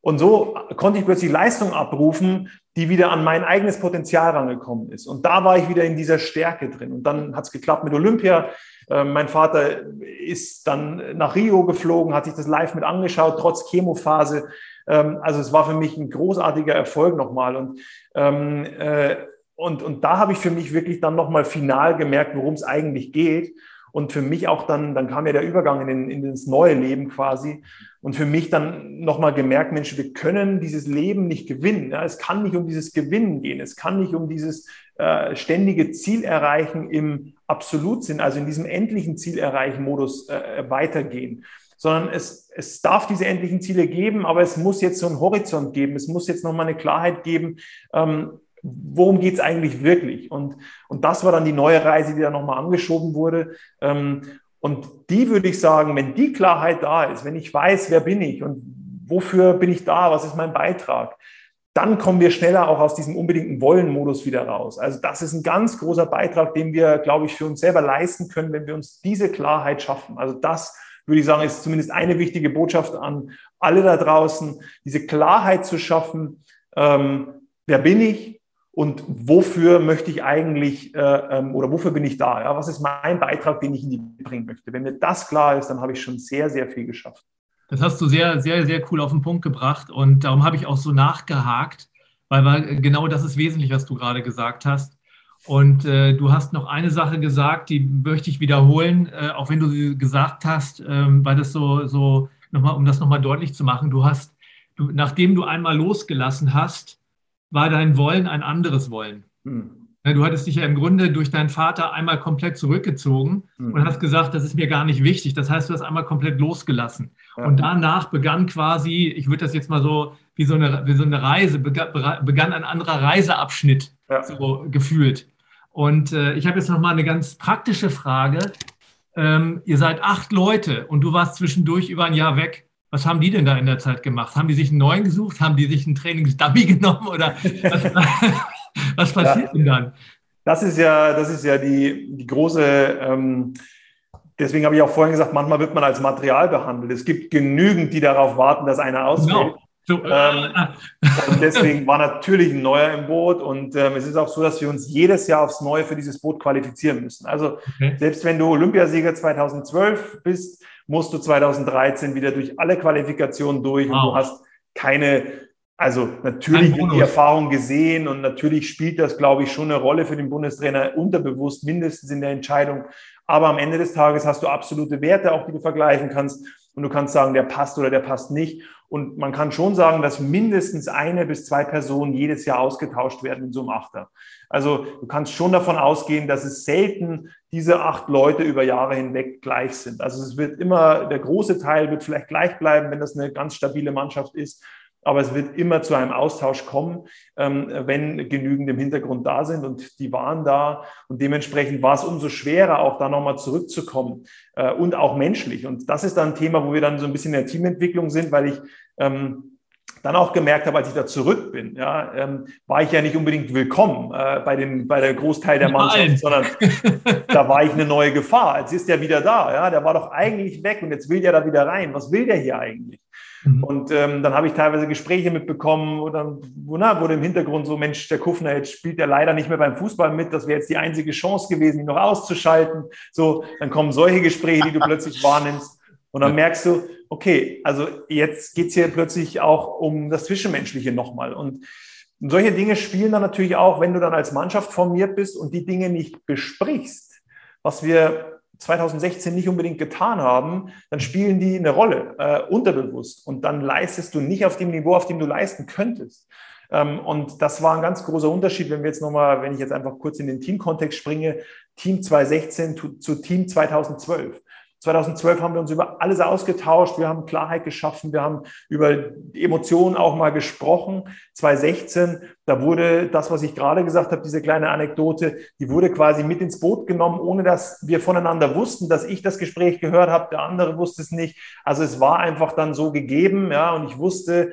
Und so konnte ich plötzlich Leistung abrufen, die wieder an mein eigenes Potenzial rangekommen ist. Und da war ich wieder in dieser Stärke drin. Und dann hat es geklappt mit Olympia. Ähm, mein Vater ist dann nach Rio geflogen, hat sich das live mit angeschaut, trotz Chemophase. Ähm, also es war für mich ein großartiger Erfolg nochmal. Und, ähm, äh, und, und da habe ich für mich wirklich dann nochmal final gemerkt, worum es eigentlich geht. Und für mich auch dann, dann kam ja der Übergang in, den, in das neue Leben quasi. Und für mich dann nochmal gemerkt, Mensch, wir können dieses Leben nicht gewinnen. Ja, es kann nicht um dieses Gewinnen gehen. Es kann nicht um dieses äh, ständige Ziel erreichen im Absolutsinn, also in diesem endlichen Ziel erreichen Modus äh, weitergehen sondern es, es darf diese endlichen Ziele geben, aber es muss jetzt so einen Horizont geben, es muss jetzt nochmal eine Klarheit geben, ähm, worum geht es eigentlich wirklich? Und, und das war dann die neue Reise, die da nochmal angeschoben wurde. Ähm, und die würde ich sagen, wenn die Klarheit da ist, wenn ich weiß, wer bin ich und wofür bin ich da, was ist mein Beitrag, dann kommen wir schneller auch aus diesem unbedingten Wollen-Modus wieder raus. Also das ist ein ganz großer Beitrag, den wir, glaube ich, für uns selber leisten können, wenn wir uns diese Klarheit schaffen. Also das würde ich sagen, ist zumindest eine wichtige Botschaft an alle da draußen, diese Klarheit zu schaffen. Ähm, wer bin ich? Und wofür möchte ich eigentlich äh, ähm, oder wofür bin ich da? Ja? Was ist mein Beitrag, den ich in die bringen möchte? Wenn mir das klar ist, dann habe ich schon sehr, sehr viel geschafft. Das hast du sehr, sehr, sehr cool auf den Punkt gebracht und darum habe ich auch so nachgehakt, weil, genau das ist wesentlich, was du gerade gesagt hast. Und äh, du hast noch eine Sache gesagt, die möchte ich wiederholen, äh, auch wenn du sie gesagt hast, äh, weil das so, so nochmal, um das nochmal deutlich zu machen, du hast, du, nachdem du einmal losgelassen hast, war dein Wollen ein anderes Wollen. Hm. Du hattest dich ja im Grunde durch deinen Vater einmal komplett zurückgezogen mhm. und hast gesagt, das ist mir gar nicht wichtig. Das heißt, du hast einmal komplett losgelassen. Ja. Und danach begann quasi, ich würde das jetzt mal so wie so eine, wie so eine Reise, begann ein anderer Reiseabschnitt, ja. so gefühlt. Und äh, ich habe jetzt noch mal eine ganz praktische Frage. Ähm, ihr seid acht Leute und du warst zwischendurch über ein Jahr weg. Was haben die denn da in der Zeit gemacht? Haben die sich einen neuen gesucht? Haben die sich einen Trainingsdummy genommen? Oder was, was passiert ja, denn dann? Das ist ja, das ist ja die, die große, ähm, deswegen habe ich auch vorhin gesagt, manchmal wird man als Material behandelt. Es gibt genügend, die darauf warten, dass einer ausfällt. Genau. So, ähm, und deswegen war natürlich ein neuer im Boot. Und ähm, es ist auch so, dass wir uns jedes Jahr aufs Neue für dieses Boot qualifizieren müssen. Also okay. selbst wenn du Olympiasieger 2012 bist, musst du 2013 wieder durch alle Qualifikationen durch wow. und du hast keine also natürlich wird die Erfahrung gesehen und natürlich spielt das, glaube ich, schon eine Rolle für den Bundestrainer unterbewusst, mindestens in der Entscheidung. Aber am Ende des Tages hast du absolute Werte, auch die du vergleichen kannst. Und du kannst sagen, der passt oder der passt nicht. Und man kann schon sagen, dass mindestens eine bis zwei Personen jedes Jahr ausgetauscht werden in so einem Achter. Also du kannst schon davon ausgehen, dass es selten diese acht Leute über Jahre hinweg gleich sind. Also es wird immer, der große Teil wird vielleicht gleich bleiben, wenn das eine ganz stabile Mannschaft ist aber es wird immer zu einem Austausch kommen, ähm, wenn genügend im Hintergrund da sind und die waren da und dementsprechend war es umso schwerer, auch da nochmal zurückzukommen äh, und auch menschlich. Und das ist dann ein Thema, wo wir dann so ein bisschen in der Teamentwicklung sind, weil ich ähm, dann auch gemerkt habe, als ich da zurück bin, ja, ähm, war ich ja nicht unbedingt willkommen äh, bei, den, bei der Großteil der Mannschaft, sondern da war ich eine neue Gefahr. Jetzt ist der wieder da, ja, der war doch eigentlich weg und jetzt will der da wieder rein. Was will der hier eigentlich? Mhm. Und ähm, dann habe ich teilweise Gespräche mitbekommen, wo dann wo, na, wurde im Hintergrund so, Mensch, der Kufner, jetzt spielt er leider nicht mehr beim Fußball mit, das wäre jetzt die einzige Chance gewesen, ihn noch auszuschalten. So, dann kommen solche Gespräche, die du plötzlich wahrnimmst. Und dann merkst du, okay, also jetzt geht's hier plötzlich auch um das Zwischenmenschliche nochmal. Und solche Dinge spielen dann natürlich auch, wenn du dann als Mannschaft formiert bist und die Dinge nicht besprichst, was wir 2016 nicht unbedingt getan haben, dann spielen die eine Rolle, äh, unterbewusst. Und dann leistest du nicht auf dem Niveau, auf dem du leisten könntest. Ähm, und das war ein ganz großer Unterschied, wenn wir jetzt nochmal, wenn ich jetzt einfach kurz in den Teamkontext springe, Team 2016 zu, zu Team 2012. 2012 haben wir uns über alles ausgetauscht, wir haben Klarheit geschaffen, wir haben über Emotionen auch mal gesprochen. 2016, da wurde das, was ich gerade gesagt habe, diese kleine Anekdote, die wurde quasi mit ins Boot genommen, ohne dass wir voneinander wussten, dass ich das Gespräch gehört habe, der andere wusste es nicht. Also es war einfach dann so gegeben, ja, und ich wusste,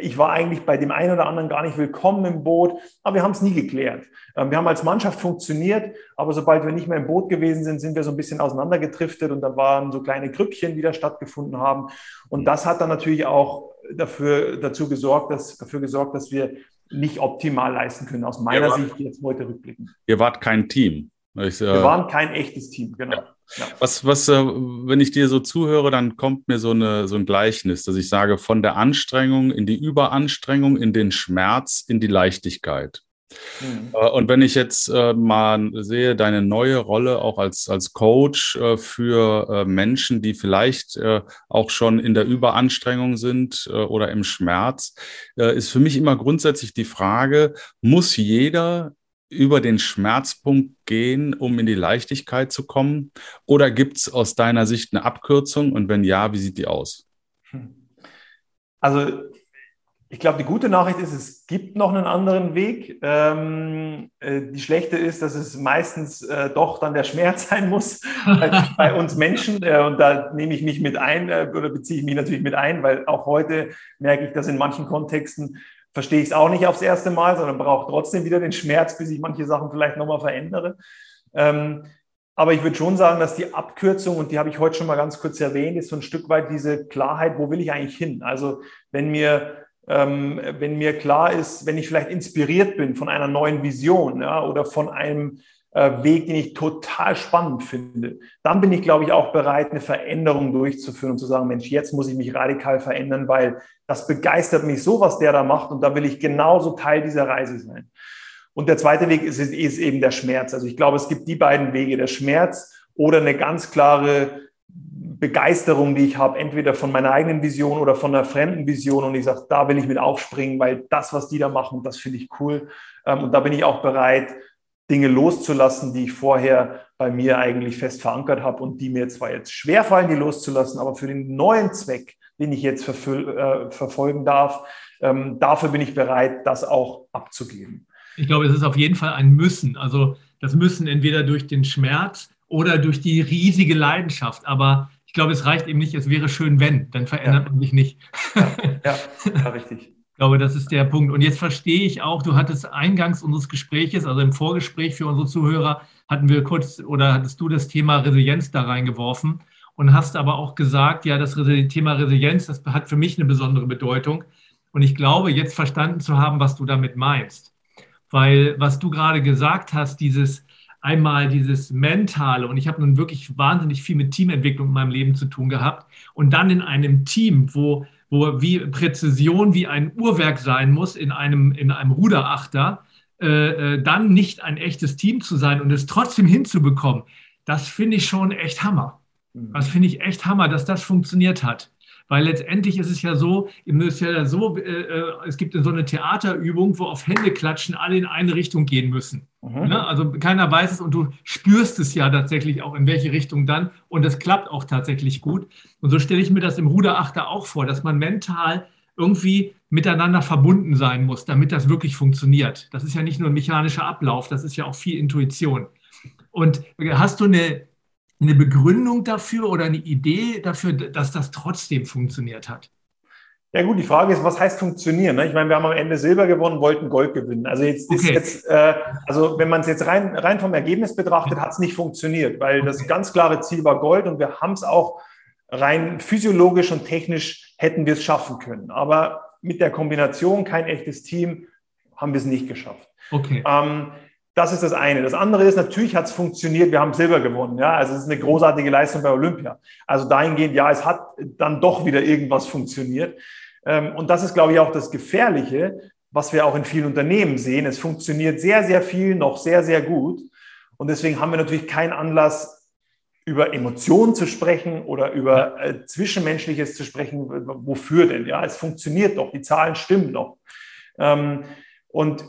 ich war eigentlich bei dem einen oder anderen gar nicht willkommen im Boot, aber wir haben es nie geklärt. Ähm, wir haben als Mannschaft funktioniert, aber sobald wir nicht mehr im Boot gewesen sind, sind wir so ein bisschen auseinandergetriftet und da waren so kleine Grüppchen, die da stattgefunden haben. Und das hat dann natürlich auch dafür, dazu gesorgt, dass, dafür gesorgt, dass wir nicht optimal leisten können, aus meiner wart, Sicht jetzt heute rückblickend. Ihr wart kein Team. Ich, äh, wir waren kein echtes Team, genau. Ja. Ja. Was, was, äh, wenn ich dir so zuhöre, dann kommt mir so, eine, so ein Gleichnis, dass ich sage, von der Anstrengung in die Überanstrengung, in den Schmerz, in die Leichtigkeit. Mhm. Äh, und wenn ich jetzt äh, mal sehe, deine neue Rolle auch als, als Coach für Menschen, die vielleicht auch schon in der Überanstrengung sind oder im Schmerz, ist für mich immer grundsätzlich die Frage, muss jeder über den Schmerzpunkt gehen, um in die Leichtigkeit zu kommen? Oder gibt es aus deiner Sicht eine Abkürzung? Und wenn ja, wie sieht die aus? Also ich glaube, die gute Nachricht ist, es gibt noch einen anderen Weg. Ähm, äh, die schlechte ist, dass es meistens äh, doch dann der Schmerz sein muss bei, bei uns Menschen. Äh, und da nehme ich mich mit ein äh, oder beziehe ich mich natürlich mit ein, weil auch heute merke ich, dass in manchen Kontexten verstehe ich es auch nicht aufs erste Mal, sondern brauche trotzdem wieder den Schmerz, bis ich manche Sachen vielleicht nochmal verändere. Ähm, aber ich würde schon sagen, dass die Abkürzung, und die habe ich heute schon mal ganz kurz erwähnt, ist so ein Stück weit diese Klarheit, wo will ich eigentlich hin? Also wenn mir, ähm, wenn mir klar ist, wenn ich vielleicht inspiriert bin von einer neuen Vision ja, oder von einem Weg, den ich total spannend finde, dann bin ich, glaube ich, auch bereit, eine Veränderung durchzuführen und zu sagen, Mensch, jetzt muss ich mich radikal verändern, weil das begeistert mich so, was der da macht und da will ich genauso Teil dieser Reise sein. Und der zweite Weg ist, ist eben der Schmerz. Also ich glaube, es gibt die beiden Wege, der Schmerz oder eine ganz klare Begeisterung, die ich habe, entweder von meiner eigenen Vision oder von einer fremden Vision und ich sage, da will ich mit aufspringen, weil das, was die da machen, das finde ich cool. Ähm, und da bin ich auch bereit, Dinge loszulassen, die ich vorher bei mir eigentlich fest verankert habe und die mir zwar jetzt schwerfallen, die loszulassen, aber für den neuen Zweck, den ich jetzt äh, verfolgen darf, ähm, dafür bin ich bereit, das auch abzugeben. Ich glaube, es ist auf jeden Fall ein Müssen. Also das Müssen entweder durch den Schmerz oder durch die riesige Leidenschaft. Aber ich glaube, es reicht eben nicht, es wäre schön, wenn, dann verändert ja. man sich nicht. Ja, ja, ja richtig. Ich glaube, das ist der Punkt. Und jetzt verstehe ich auch, du hattest eingangs unseres Gespräches, also im Vorgespräch für unsere Zuhörer, hatten wir kurz oder hattest du das Thema Resilienz da reingeworfen und hast aber auch gesagt, ja, das Thema Resilienz, das hat für mich eine besondere Bedeutung. Und ich glaube, jetzt verstanden zu haben, was du damit meinst. Weil was du gerade gesagt hast, dieses einmal dieses Mentale, und ich habe nun wirklich wahnsinnig viel mit Teamentwicklung in meinem Leben zu tun gehabt, und dann in einem Team, wo, wo wie Präzision wie ein Uhrwerk sein muss in einem, in einem Ruderachter, äh, äh, dann nicht ein echtes Team zu sein und es trotzdem hinzubekommen, das finde ich schon echt Hammer. Mhm. Das finde ich echt Hammer, dass das funktioniert hat. Weil letztendlich ist es ja so, ist ja so, äh, äh, es gibt so eine Theaterübung, wo auf Hände klatschen alle in eine Richtung gehen müssen. Mhm. Ne? Also keiner weiß es und du spürst es ja tatsächlich auch, in welche Richtung dann. Und es klappt auch tatsächlich gut. Und so stelle ich mir das im Ruderachter auch vor, dass man mental irgendwie miteinander verbunden sein muss, damit das wirklich funktioniert. Das ist ja nicht nur ein mechanischer Ablauf, das ist ja auch viel Intuition. Und hast du eine eine Begründung dafür oder eine Idee dafür, dass das trotzdem funktioniert hat? Ja gut, die Frage ist, was heißt funktionieren? Ne? Ich meine, wir haben am Ende Silber gewonnen, wollten Gold gewinnen. Also jetzt okay. ist jetzt, äh, also wenn man es jetzt rein, rein vom Ergebnis betrachtet, hat es nicht funktioniert, weil okay. das ganz klare Ziel war Gold und wir haben es auch rein physiologisch und technisch hätten wir es schaffen können. Aber mit der Kombination kein echtes Team haben wir es nicht geschafft. Okay. Ähm, das ist das eine. Das andere ist, natürlich hat es funktioniert, wir haben Silber gewonnen. Ja, also es ist eine großartige Leistung bei Olympia. Also dahingehend, ja, es hat dann doch wieder irgendwas funktioniert. Ähm, und das ist, glaube ich, auch das Gefährliche, was wir auch in vielen Unternehmen sehen. Es funktioniert sehr, sehr viel, noch sehr, sehr gut. Und deswegen haben wir natürlich keinen Anlass, über Emotionen zu sprechen oder über äh, Zwischenmenschliches zu sprechen. Wofür denn? Ja, es funktioniert doch, die Zahlen stimmen noch. Ähm, und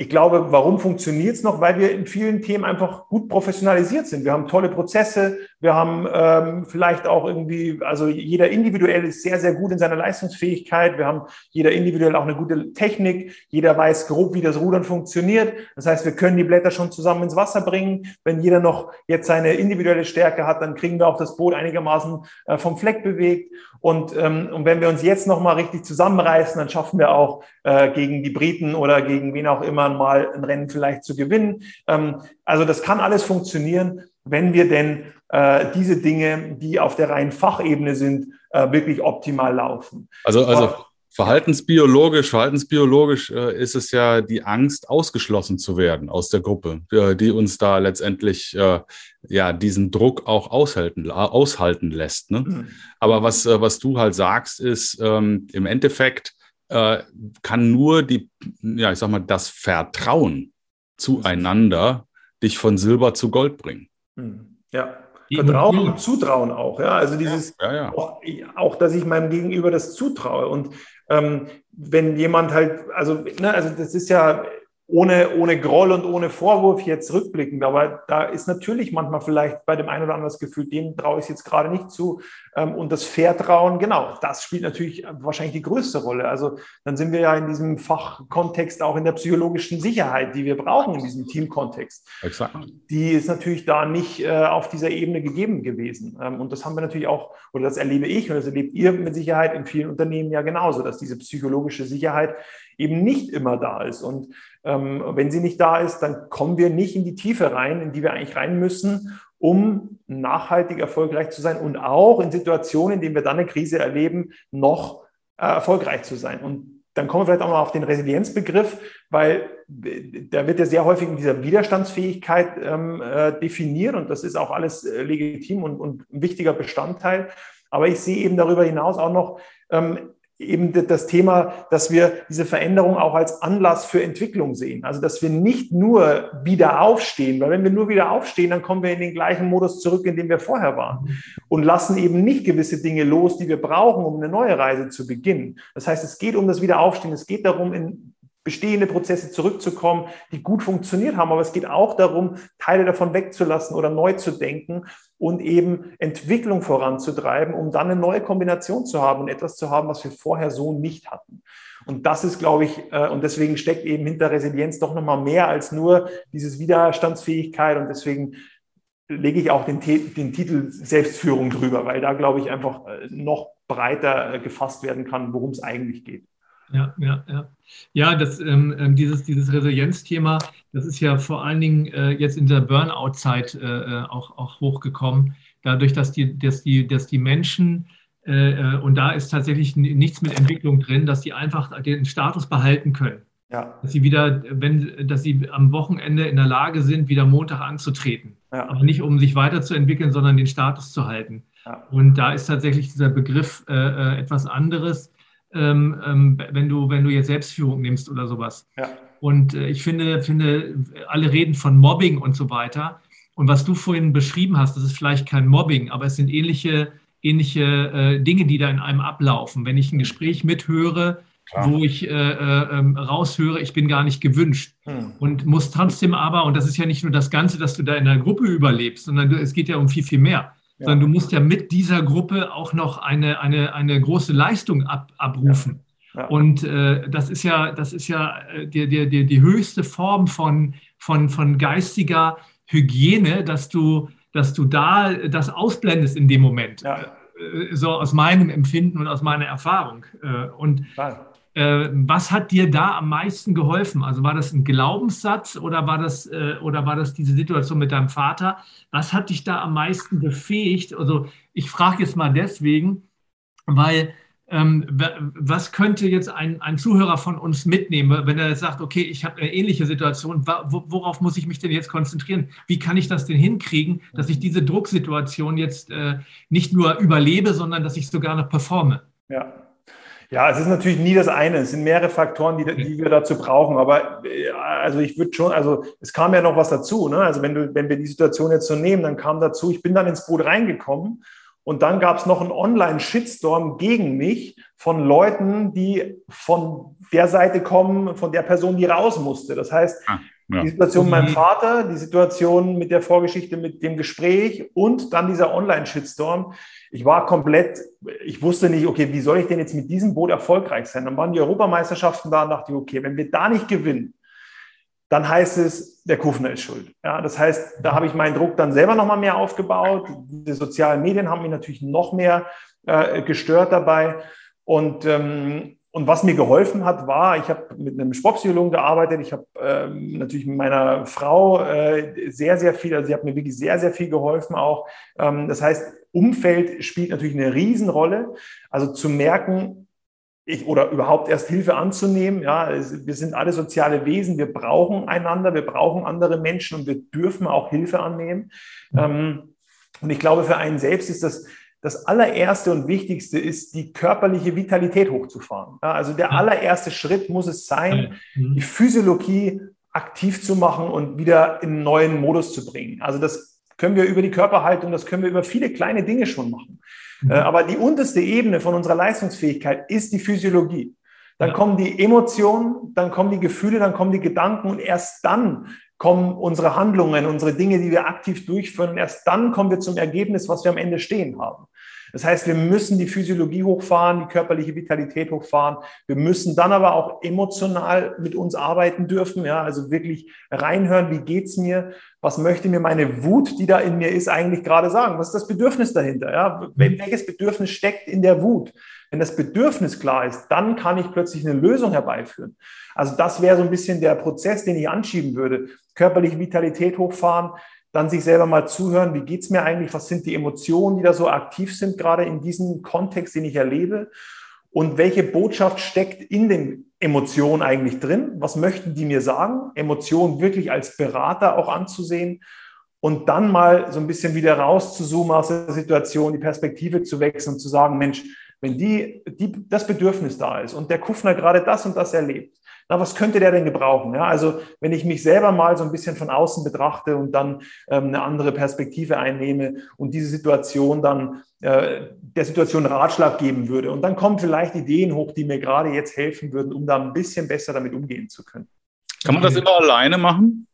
ich glaube, warum funktioniert es noch? Weil wir in vielen Themen einfach gut professionalisiert sind. Wir haben tolle Prozesse, wir haben ähm, vielleicht auch irgendwie, also jeder individuell ist sehr, sehr gut in seiner Leistungsfähigkeit. Wir haben jeder individuell auch eine gute Technik. Jeder weiß grob, wie das Rudern funktioniert. Das heißt, wir können die Blätter schon zusammen ins Wasser bringen. Wenn jeder noch jetzt seine individuelle Stärke hat, dann kriegen wir auch das Boot einigermaßen äh, vom Fleck bewegt. Und, ähm, und wenn wir uns jetzt nochmal richtig zusammenreißen, dann schaffen wir auch äh, gegen die Briten oder gegen wen auch immer mal ein Rennen vielleicht zu gewinnen. Ähm, also das kann alles funktionieren, wenn wir denn diese Dinge, die auf der reinen Fachebene sind, äh, wirklich optimal laufen. Also, also verhaltensbiologisch, verhaltensbiologisch äh, ist es ja die Angst, ausgeschlossen zu werden aus der Gruppe, äh, die uns da letztendlich äh, ja diesen Druck auch aushalten, aushalten lässt. Ne? Mhm. Aber was, äh, was du halt sagst, ist ähm, im Endeffekt äh, kann nur die, ja, ich sag mal, das Vertrauen zueinander dich von Silber zu Gold bringen. Mhm. Ja, Vertrauen und Zutrauen auch. Ja, also dieses, ja, ja. Auch, auch, dass ich meinem Gegenüber das zutraue. Und ähm, wenn jemand halt, also, ne, also das ist ja ohne, ohne Groll und ohne Vorwurf jetzt rückblickend. Aber da ist natürlich manchmal vielleicht bei dem einen oder anderen das Gefühl, dem traue ich jetzt gerade nicht zu. Ähm, und das Vertrauen, genau, das spielt natürlich wahrscheinlich die größte Rolle. Also dann sind wir ja in diesem Fachkontext auch in der psychologischen Sicherheit, die wir brauchen in diesem Teamkontext. Exakt. Die ist natürlich da nicht äh, auf dieser Ebene gegeben gewesen. Ähm, und das haben wir natürlich auch, oder das erlebe ich und das erlebt ihr mit Sicherheit in vielen Unternehmen ja genauso, dass diese psychologische Sicherheit eben nicht immer da ist. Und ähm, wenn sie nicht da ist, dann kommen wir nicht in die Tiefe rein, in die wir eigentlich rein müssen, um nachhaltig erfolgreich zu sein und auch in Situationen, in denen wir dann eine Krise erleben, noch äh, erfolgreich zu sein. Und dann kommen wir vielleicht auch mal auf den Resilienzbegriff, weil da wird ja sehr häufig in dieser Widerstandsfähigkeit ähm, äh, definiert und das ist auch alles äh, legitim und, und, ein wichtiger Bestandteil. Aber ich sehe eben darüber hinaus auch noch ähm, eben das Thema, dass wir diese Veränderung auch als Anlass für Entwicklung sehen. Also, dass wir nicht nur wieder aufstehen, weil wenn wir nur wieder aufstehen, dann kommen wir in den gleichen Modus zurück, in dem wir vorher waren und lassen eben nicht gewisse Dinge los, die wir brauchen, um eine neue Reise zu beginnen. Das heißt, es geht um das Wiederaufstehen. Es geht darum, in bestehende Prozesse zurückzukommen, die gut funktioniert haben. Aber es geht auch darum, Teile davon wegzulassen oder neu zu denken und eben Entwicklung voranzutreiben, um dann eine neue Kombination zu haben und etwas zu haben, was wir vorher so nicht hatten. Und das ist, glaube ich, äh, und deswegen steckt eben hinter Resilienz doch nochmal mehr als nur dieses Widerstandsfähigkeit. Und deswegen lege ich auch den, den Titel Selbstführung drüber, weil da, glaube ich, einfach äh, noch breiter äh, gefasst werden kann, worum es eigentlich geht. Ja, ja, ja. Ja, das, ähm, ähm, dieses, dieses Resilienzthema, das ist ja vor allen Dingen äh, jetzt in der Burnout-Zeit äh, äh auch, auch hochgekommen, dadurch, dass die, dass die, dass die Menschen, äh, und da ist tatsächlich nichts mit Entwicklung drin, dass die einfach den Status behalten können. Ja. Dass sie wieder, wenn, dass sie am Wochenende in der Lage sind, wieder Montag anzutreten. Ja. Aber nicht um sich weiterzuentwickeln, sondern den Status zu halten. Ja. Und da ist tatsächlich dieser Begriff äh, äh, etwas anderes, ähm, ähm, wenn, du, wenn du jetzt Selbstführung nimmst oder sowas. Ja. Und äh, ich finde, finde, alle reden von Mobbing und so weiter. Und was du vorhin beschrieben hast, das ist vielleicht kein Mobbing, aber es sind ähnliche, ähnliche äh, Dinge, die da in einem ablaufen. Wenn ich ein Gespräch mithöre, Klar. wo ich äh, äh, ähm, raushöre, ich bin gar nicht gewünscht. Hm. Und muss trotzdem aber, und das ist ja nicht nur das Ganze, dass du da in der Gruppe überlebst, sondern es geht ja um viel, viel mehr. Ja. Sondern du musst ja mit dieser Gruppe auch noch eine, eine, eine große Leistung ab, abrufen. Ja. Ja. Und äh, das ist ja, das ist ja äh, die, die, die, die höchste Form von, von, von geistiger Hygiene, dass du, dass du da das ausblendest in dem Moment. Äh, so aus meinem Empfinden und aus meiner Erfahrung. Äh, und Klar. Äh, was hat dir da am meisten geholfen? Also war das ein Glaubenssatz oder war das, äh, oder war das diese Situation mit deinem Vater? Was hat dich da am meisten befähigt? Also ich frage jetzt mal deswegen, weil ähm, was könnte jetzt ein, ein Zuhörer von uns mitnehmen, wenn er sagt, okay, ich habe eine ähnliche Situation, worauf muss ich mich denn jetzt konzentrieren? Wie kann ich das denn hinkriegen, dass ich diese Drucksituation jetzt äh, nicht nur überlebe, sondern dass ich sogar noch performe? Ja, ja, es ist natürlich nie das eine. Es sind mehrere Faktoren, die, die wir dazu brauchen. Aber äh, also ich würde schon, also es kam ja noch was dazu. Ne? Also wenn, du, wenn wir die Situation jetzt so nehmen, dann kam dazu, ich bin dann ins Boot reingekommen und dann gab es noch einen Online-Shitstorm gegen mich von Leuten, die von der Seite kommen, von der Person, die raus musste. Das heißt, ah, ja. die Situation mit meinem Vater, die Situation mit der Vorgeschichte, mit dem Gespräch und dann dieser Online-Shitstorm ich war komplett, ich wusste nicht, okay, wie soll ich denn jetzt mit diesem Boot erfolgreich sein? Dann waren die Europameisterschaften da und dachte ich, okay, wenn wir da nicht gewinnen, dann heißt es, der Kufner ist schuld. Ja, das heißt, da habe ich meinen Druck dann selber nochmal mehr aufgebaut. Die sozialen Medien haben mich natürlich noch mehr äh, gestört dabei. Und ähm, und was mir geholfen hat, war, ich habe mit einem Sportpsychologen gearbeitet, ich habe ähm, natürlich mit meiner Frau äh, sehr, sehr viel, also sie hat mir wirklich sehr, sehr viel geholfen auch. Ähm, das heißt, Umfeld spielt natürlich eine Riesenrolle. Also zu merken, ich, oder überhaupt erst Hilfe anzunehmen. Ja, wir sind alle soziale Wesen, wir brauchen einander, wir brauchen andere Menschen und wir dürfen auch Hilfe annehmen. Ähm, und ich glaube, für einen selbst ist das das allererste und wichtigste ist, die körperliche Vitalität hochzufahren. Ja, also der allererste Schritt muss es sein, mhm. die Physiologie aktiv zu machen und wieder in einen neuen Modus zu bringen. Also das können wir über die Körperhaltung, das können wir über viele kleine Dinge schon machen. Mhm. Äh, aber die unterste Ebene von unserer Leistungsfähigkeit ist die Physiologie. Dann ja. kommen die Emotionen, dann kommen die Gefühle, dann kommen die Gedanken und erst dann kommen unsere Handlungen, unsere Dinge, die wir aktiv durchführen. Und erst dann kommen wir zum Ergebnis, was wir am Ende stehen haben. Das heißt, wir müssen die Physiologie hochfahren, die körperliche Vitalität hochfahren. Wir müssen dann aber auch emotional mit uns arbeiten dürfen. Ja, also wirklich reinhören, wie geht's mir? Was möchte mir meine Wut, die da in mir ist, eigentlich gerade sagen? Was ist das Bedürfnis dahinter? Ja, welches Bedürfnis steckt in der Wut? Wenn das Bedürfnis klar ist, dann kann ich plötzlich eine Lösung herbeiführen. Also das wäre so ein bisschen der Prozess, den ich anschieben würde. Körperliche Vitalität hochfahren, dann sich selber mal zuhören, wie geht's mir eigentlich, was sind die Emotionen, die da so aktiv sind, gerade in diesem Kontext, den ich erlebe und welche Botschaft steckt in den Emotionen eigentlich drin, was möchten die mir sagen, Emotionen wirklich als Berater auch anzusehen? Und dann mal so ein bisschen wieder rauszuzoomen aus der Situation, die Perspektive zu wechseln und zu sagen, Mensch, wenn die, die, das Bedürfnis da ist und der Kufner gerade das und das erlebt, na, was könnte der denn gebrauchen? Ja, also wenn ich mich selber mal so ein bisschen von außen betrachte und dann ähm, eine andere Perspektive einnehme und diese Situation dann der Situation Ratschlag geben würde. Und dann kommen vielleicht Ideen hoch, die mir gerade jetzt helfen würden, um da ein bisschen besser damit umgehen zu können. Kann man das immer alleine machen?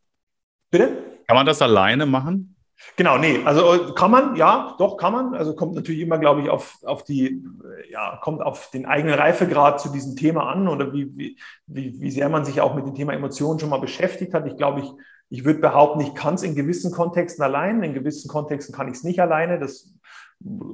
Bitte? Kann man das alleine machen? Genau, nee, also äh, kann man, ja, doch kann man. Also kommt natürlich immer, glaube ich, auf, auf die, ja, kommt auf den eigenen Reifegrad zu diesem Thema an oder wie, wie, wie, wie sehr man sich auch mit dem Thema Emotionen schon mal beschäftigt hat. Ich glaube, ich, ich würde behaupten, ich kann es in gewissen Kontexten allein, in gewissen Kontexten kann ich es nicht alleine. Das,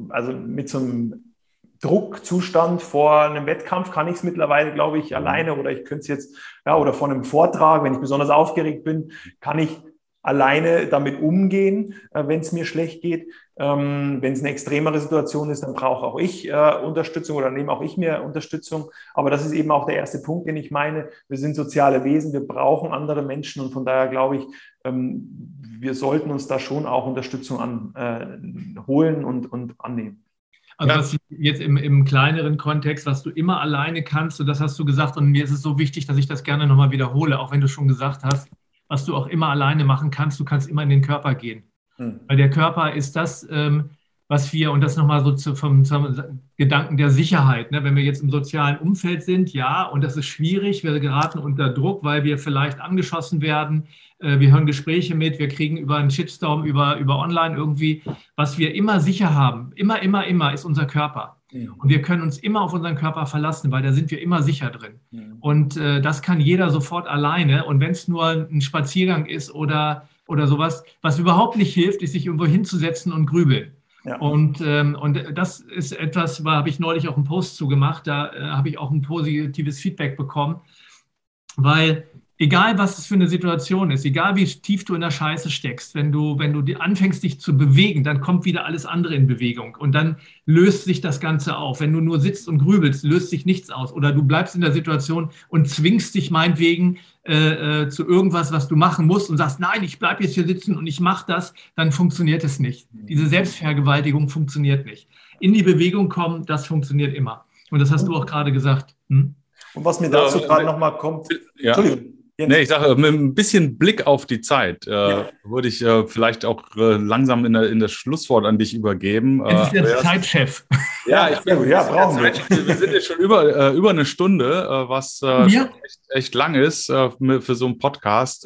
also mit so einem Druckzustand vor einem Wettkampf kann ich es mittlerweile, glaube ich, alleine oder ich könnte es jetzt, ja, oder vor einem Vortrag, wenn ich besonders aufgeregt bin, kann ich alleine damit umgehen, äh, wenn es mir schlecht geht. Ähm, wenn es eine extremere Situation ist, dann brauche auch ich äh, Unterstützung oder nehme auch ich mir Unterstützung. Aber das ist eben auch der erste Punkt, den ich meine. Wir sind soziale Wesen, wir brauchen andere Menschen und von daher glaube ich, ähm, wir sollten uns da schon auch Unterstützung an, äh, holen und, und annehmen. Also was jetzt im, im, kleineren Kontext, was du immer alleine kannst, und das hast du gesagt, und mir ist es so wichtig, dass ich das gerne nochmal wiederhole, auch wenn du schon gesagt hast, was du auch immer alleine machen kannst. Du kannst immer in den Körper gehen. Hm. Weil der Körper ist das, ähm, was wir, und das nochmal so zu, vom, zum Gedanken der Sicherheit, ne? wenn wir jetzt im sozialen Umfeld sind, ja, und das ist schwierig, wir geraten unter Druck, weil wir vielleicht angeschossen werden, wir hören Gespräche mit, wir kriegen über einen Shitstorm, über, über online irgendwie, was wir immer sicher haben, immer, immer, immer, ist unser Körper. Und wir können uns immer auf unseren Körper verlassen, weil da sind wir immer sicher drin. Und äh, das kann jeder sofort alleine. Und wenn es nur ein Spaziergang ist oder, oder sowas, was überhaupt nicht hilft, ist sich irgendwo hinzusetzen und grübeln. Ja. Und, ähm, und das ist etwas, da habe ich neulich auch einen Post zugemacht, da äh, habe ich auch ein positives Feedback bekommen, weil egal was es für eine Situation ist, egal wie tief du in der Scheiße steckst, wenn du, wenn du anfängst, dich zu bewegen, dann kommt wieder alles andere in Bewegung und dann löst sich das Ganze auf. Wenn du nur sitzt und grübelst, löst sich nichts aus. Oder du bleibst in der Situation und zwingst dich meinetwegen äh, äh, zu irgendwas, was du machen musst und sagst, nein, ich bleibe jetzt hier sitzen und ich mache das, dann funktioniert es nicht. Diese Selbstvergewaltigung funktioniert nicht. In die Bewegung kommen, das funktioniert immer. Und das hast du auch gerade gesagt. Hm? Und was mir dazu ja, gerade nochmal kommt, ja. Entschuldigung. Nee, ich sage, mit ein bisschen Blick auf die Zeit äh, ja. würde ich äh, vielleicht auch äh, langsam in, der, in das Schlusswort an dich übergeben. Das ist der Zeitchef. Ja, ich bin, ja, brauchen wir. Wir sind jetzt schon über, äh, über eine Stunde, äh, was äh, echt, echt, lang ist für so einen Podcast.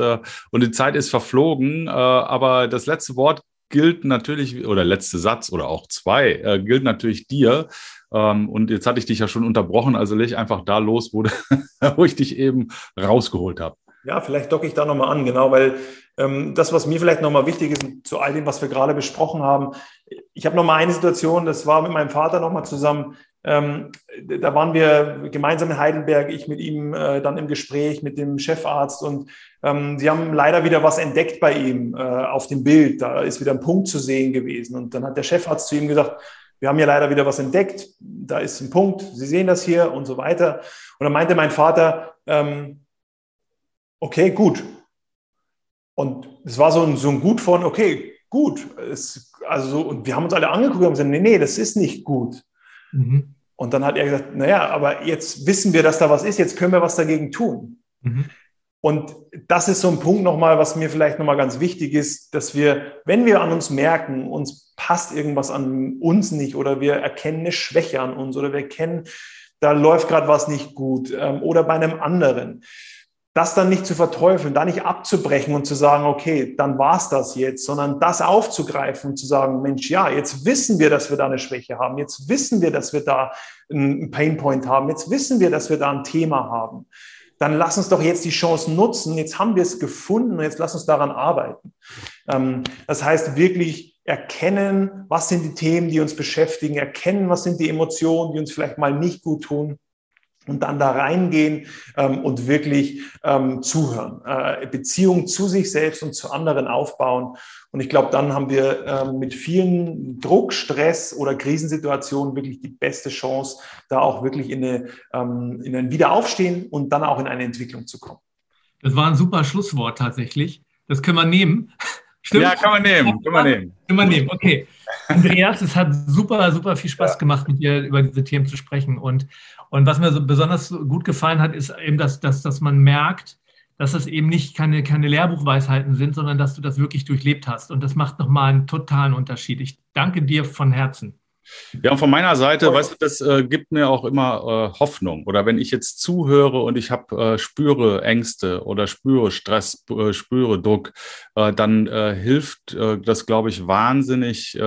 und die Zeit ist verflogen. aber das letzte Wort gilt natürlich, oder letzte Satz oder auch zwei, gilt natürlich dir. Ähm, und jetzt hatte ich dich ja schon unterbrochen, also leg einfach da los, wo, wo ich dich eben rausgeholt habe. Ja, vielleicht docke ich da nochmal an, genau, weil ähm, das, was mir vielleicht nochmal wichtig ist, zu all dem, was wir gerade besprochen haben, ich habe nochmal eine Situation, das war mit meinem Vater nochmal zusammen, ähm, da waren wir gemeinsam in Heidelberg, ich mit ihm äh, dann im Gespräch mit dem Chefarzt und ähm, sie haben leider wieder was entdeckt bei ihm äh, auf dem Bild. Da ist wieder ein Punkt zu sehen gewesen. Und dann hat der Chefarzt zu ihm gesagt, wir haben ja leider wieder was entdeckt, da ist ein Punkt, Sie sehen das hier und so weiter. Und dann meinte mein Vater, ähm, okay, gut. Und es war so ein, so ein Gut von, okay, gut. Es, also so, und wir haben uns alle angeguckt und gesagt, nee, nee, das ist nicht gut. Mhm. Und dann hat er gesagt, naja, aber jetzt wissen wir, dass da was ist, jetzt können wir was dagegen tun. Mhm. Und das ist so ein Punkt nochmal, was mir vielleicht nochmal ganz wichtig ist, dass wir, wenn wir an uns merken, uns passt irgendwas an uns nicht oder wir erkennen eine Schwäche an uns oder wir erkennen, da läuft gerade was nicht gut ähm, oder bei einem anderen, das dann nicht zu verteufeln, da nicht abzubrechen und zu sagen, okay, dann war's das jetzt, sondern das aufzugreifen und zu sagen, Mensch, ja, jetzt wissen wir, dass wir da eine Schwäche haben, jetzt wissen wir, dass wir da einen Painpoint haben, jetzt wissen wir, dass wir da ein Thema haben. Dann lass uns doch jetzt die Chance nutzen. Jetzt haben wir es gefunden und jetzt lass uns daran arbeiten. Ähm, das heißt wirklich erkennen, was sind die Themen, die uns beschäftigen, erkennen, was sind die Emotionen, die uns vielleicht mal nicht gut tun und dann da reingehen ähm, und wirklich ähm, zuhören, äh, Beziehung zu sich selbst und zu anderen aufbauen. Und ich glaube, dann haben wir ähm, mit vielen Druck, Stress oder Krisensituationen wirklich die beste Chance, da auch wirklich in, eine, ähm, in ein Wiederaufstehen und dann auch in eine Entwicklung zu kommen. Das war ein super Schlusswort tatsächlich. Das können wir nehmen. Stimmt? Ja, kann man nehmen. Kann man nehmen. Kann man nehmen, okay. Andreas, es hat super, super viel Spaß ja. gemacht, mit dir über diese Themen zu sprechen. Und, und was mir so besonders gut gefallen hat, ist eben, dass, dass, dass man merkt, dass das eben nicht keine, keine Lehrbuchweisheiten sind, sondern dass du das wirklich durchlebt hast. Und das macht nochmal einen totalen Unterschied. Ich danke dir von Herzen. Ja, und von meiner Seite, weißt du, das äh, gibt mir auch immer äh, Hoffnung. Oder wenn ich jetzt zuhöre und ich habe äh, spüre Ängste oder spüre Stress, äh, spüre Druck, äh, dann äh, hilft das, glaube ich, wahnsinnig,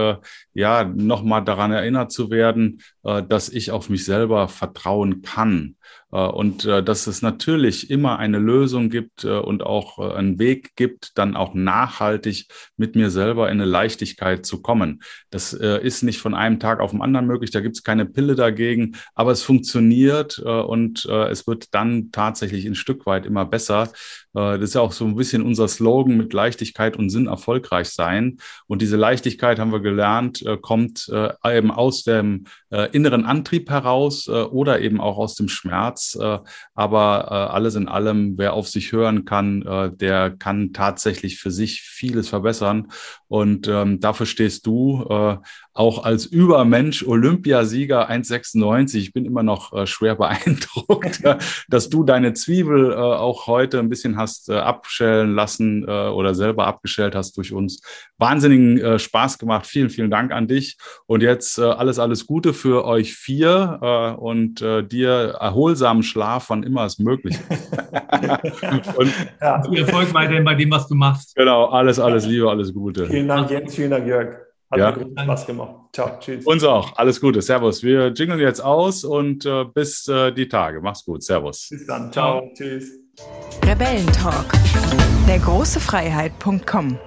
ja, nochmal daran erinnert zu werden, dass ich auf mich selber vertrauen kann. Äh, und äh, dass es natürlich immer eine Lösung gibt äh, und auch einen Weg gibt, dann auch nachhaltig mit mir selber in eine Leichtigkeit zu kommen. Das ist nicht von einem Tag auf den anderen möglich, da gibt es keine Pille dagegen, aber es funktioniert und es wird dann tatsächlich ein Stück weit immer besser. Das ist ja auch so ein bisschen unser Slogan mit Leichtigkeit und Sinn erfolgreich sein. Und diese Leichtigkeit haben wir gelernt, kommt eben aus dem inneren Antrieb heraus oder eben auch aus dem Schmerz. Äh, aber äh, alles in allem, wer auf sich hören kann, äh, der kann tatsächlich für sich vieles verbessern. Und ähm, dafür stehst du auch als Übermensch, Olympiasieger 1,96. Ich bin immer noch schwer beeindruckt, dass du deine Zwiebel auch heute ein bisschen hast abschälen lassen oder selber abgeschält hast durch uns. Wahnsinnigen Spaß gemacht. Vielen, vielen Dank an dich. Und jetzt alles, alles Gute für euch vier und dir erholsam erholsamen Schlaf, wann immer es möglich ist. und ja. Viel Erfolg weiterhin bei dem, was du machst. Genau, alles, alles Liebe, alles Gute. Vielen Dank, Jens, vielen Dank, Jörg. Hat ja. mir Spaß gemacht. Ciao, tschüss. Uns auch. Alles Gute. Servus. Wir jingeln jetzt aus und äh, bis äh, die Tage. Mach's gut. Servus. Bis dann. Ciao. Ciao. Tschüss. Rebellentalk. Der große Freiheit.com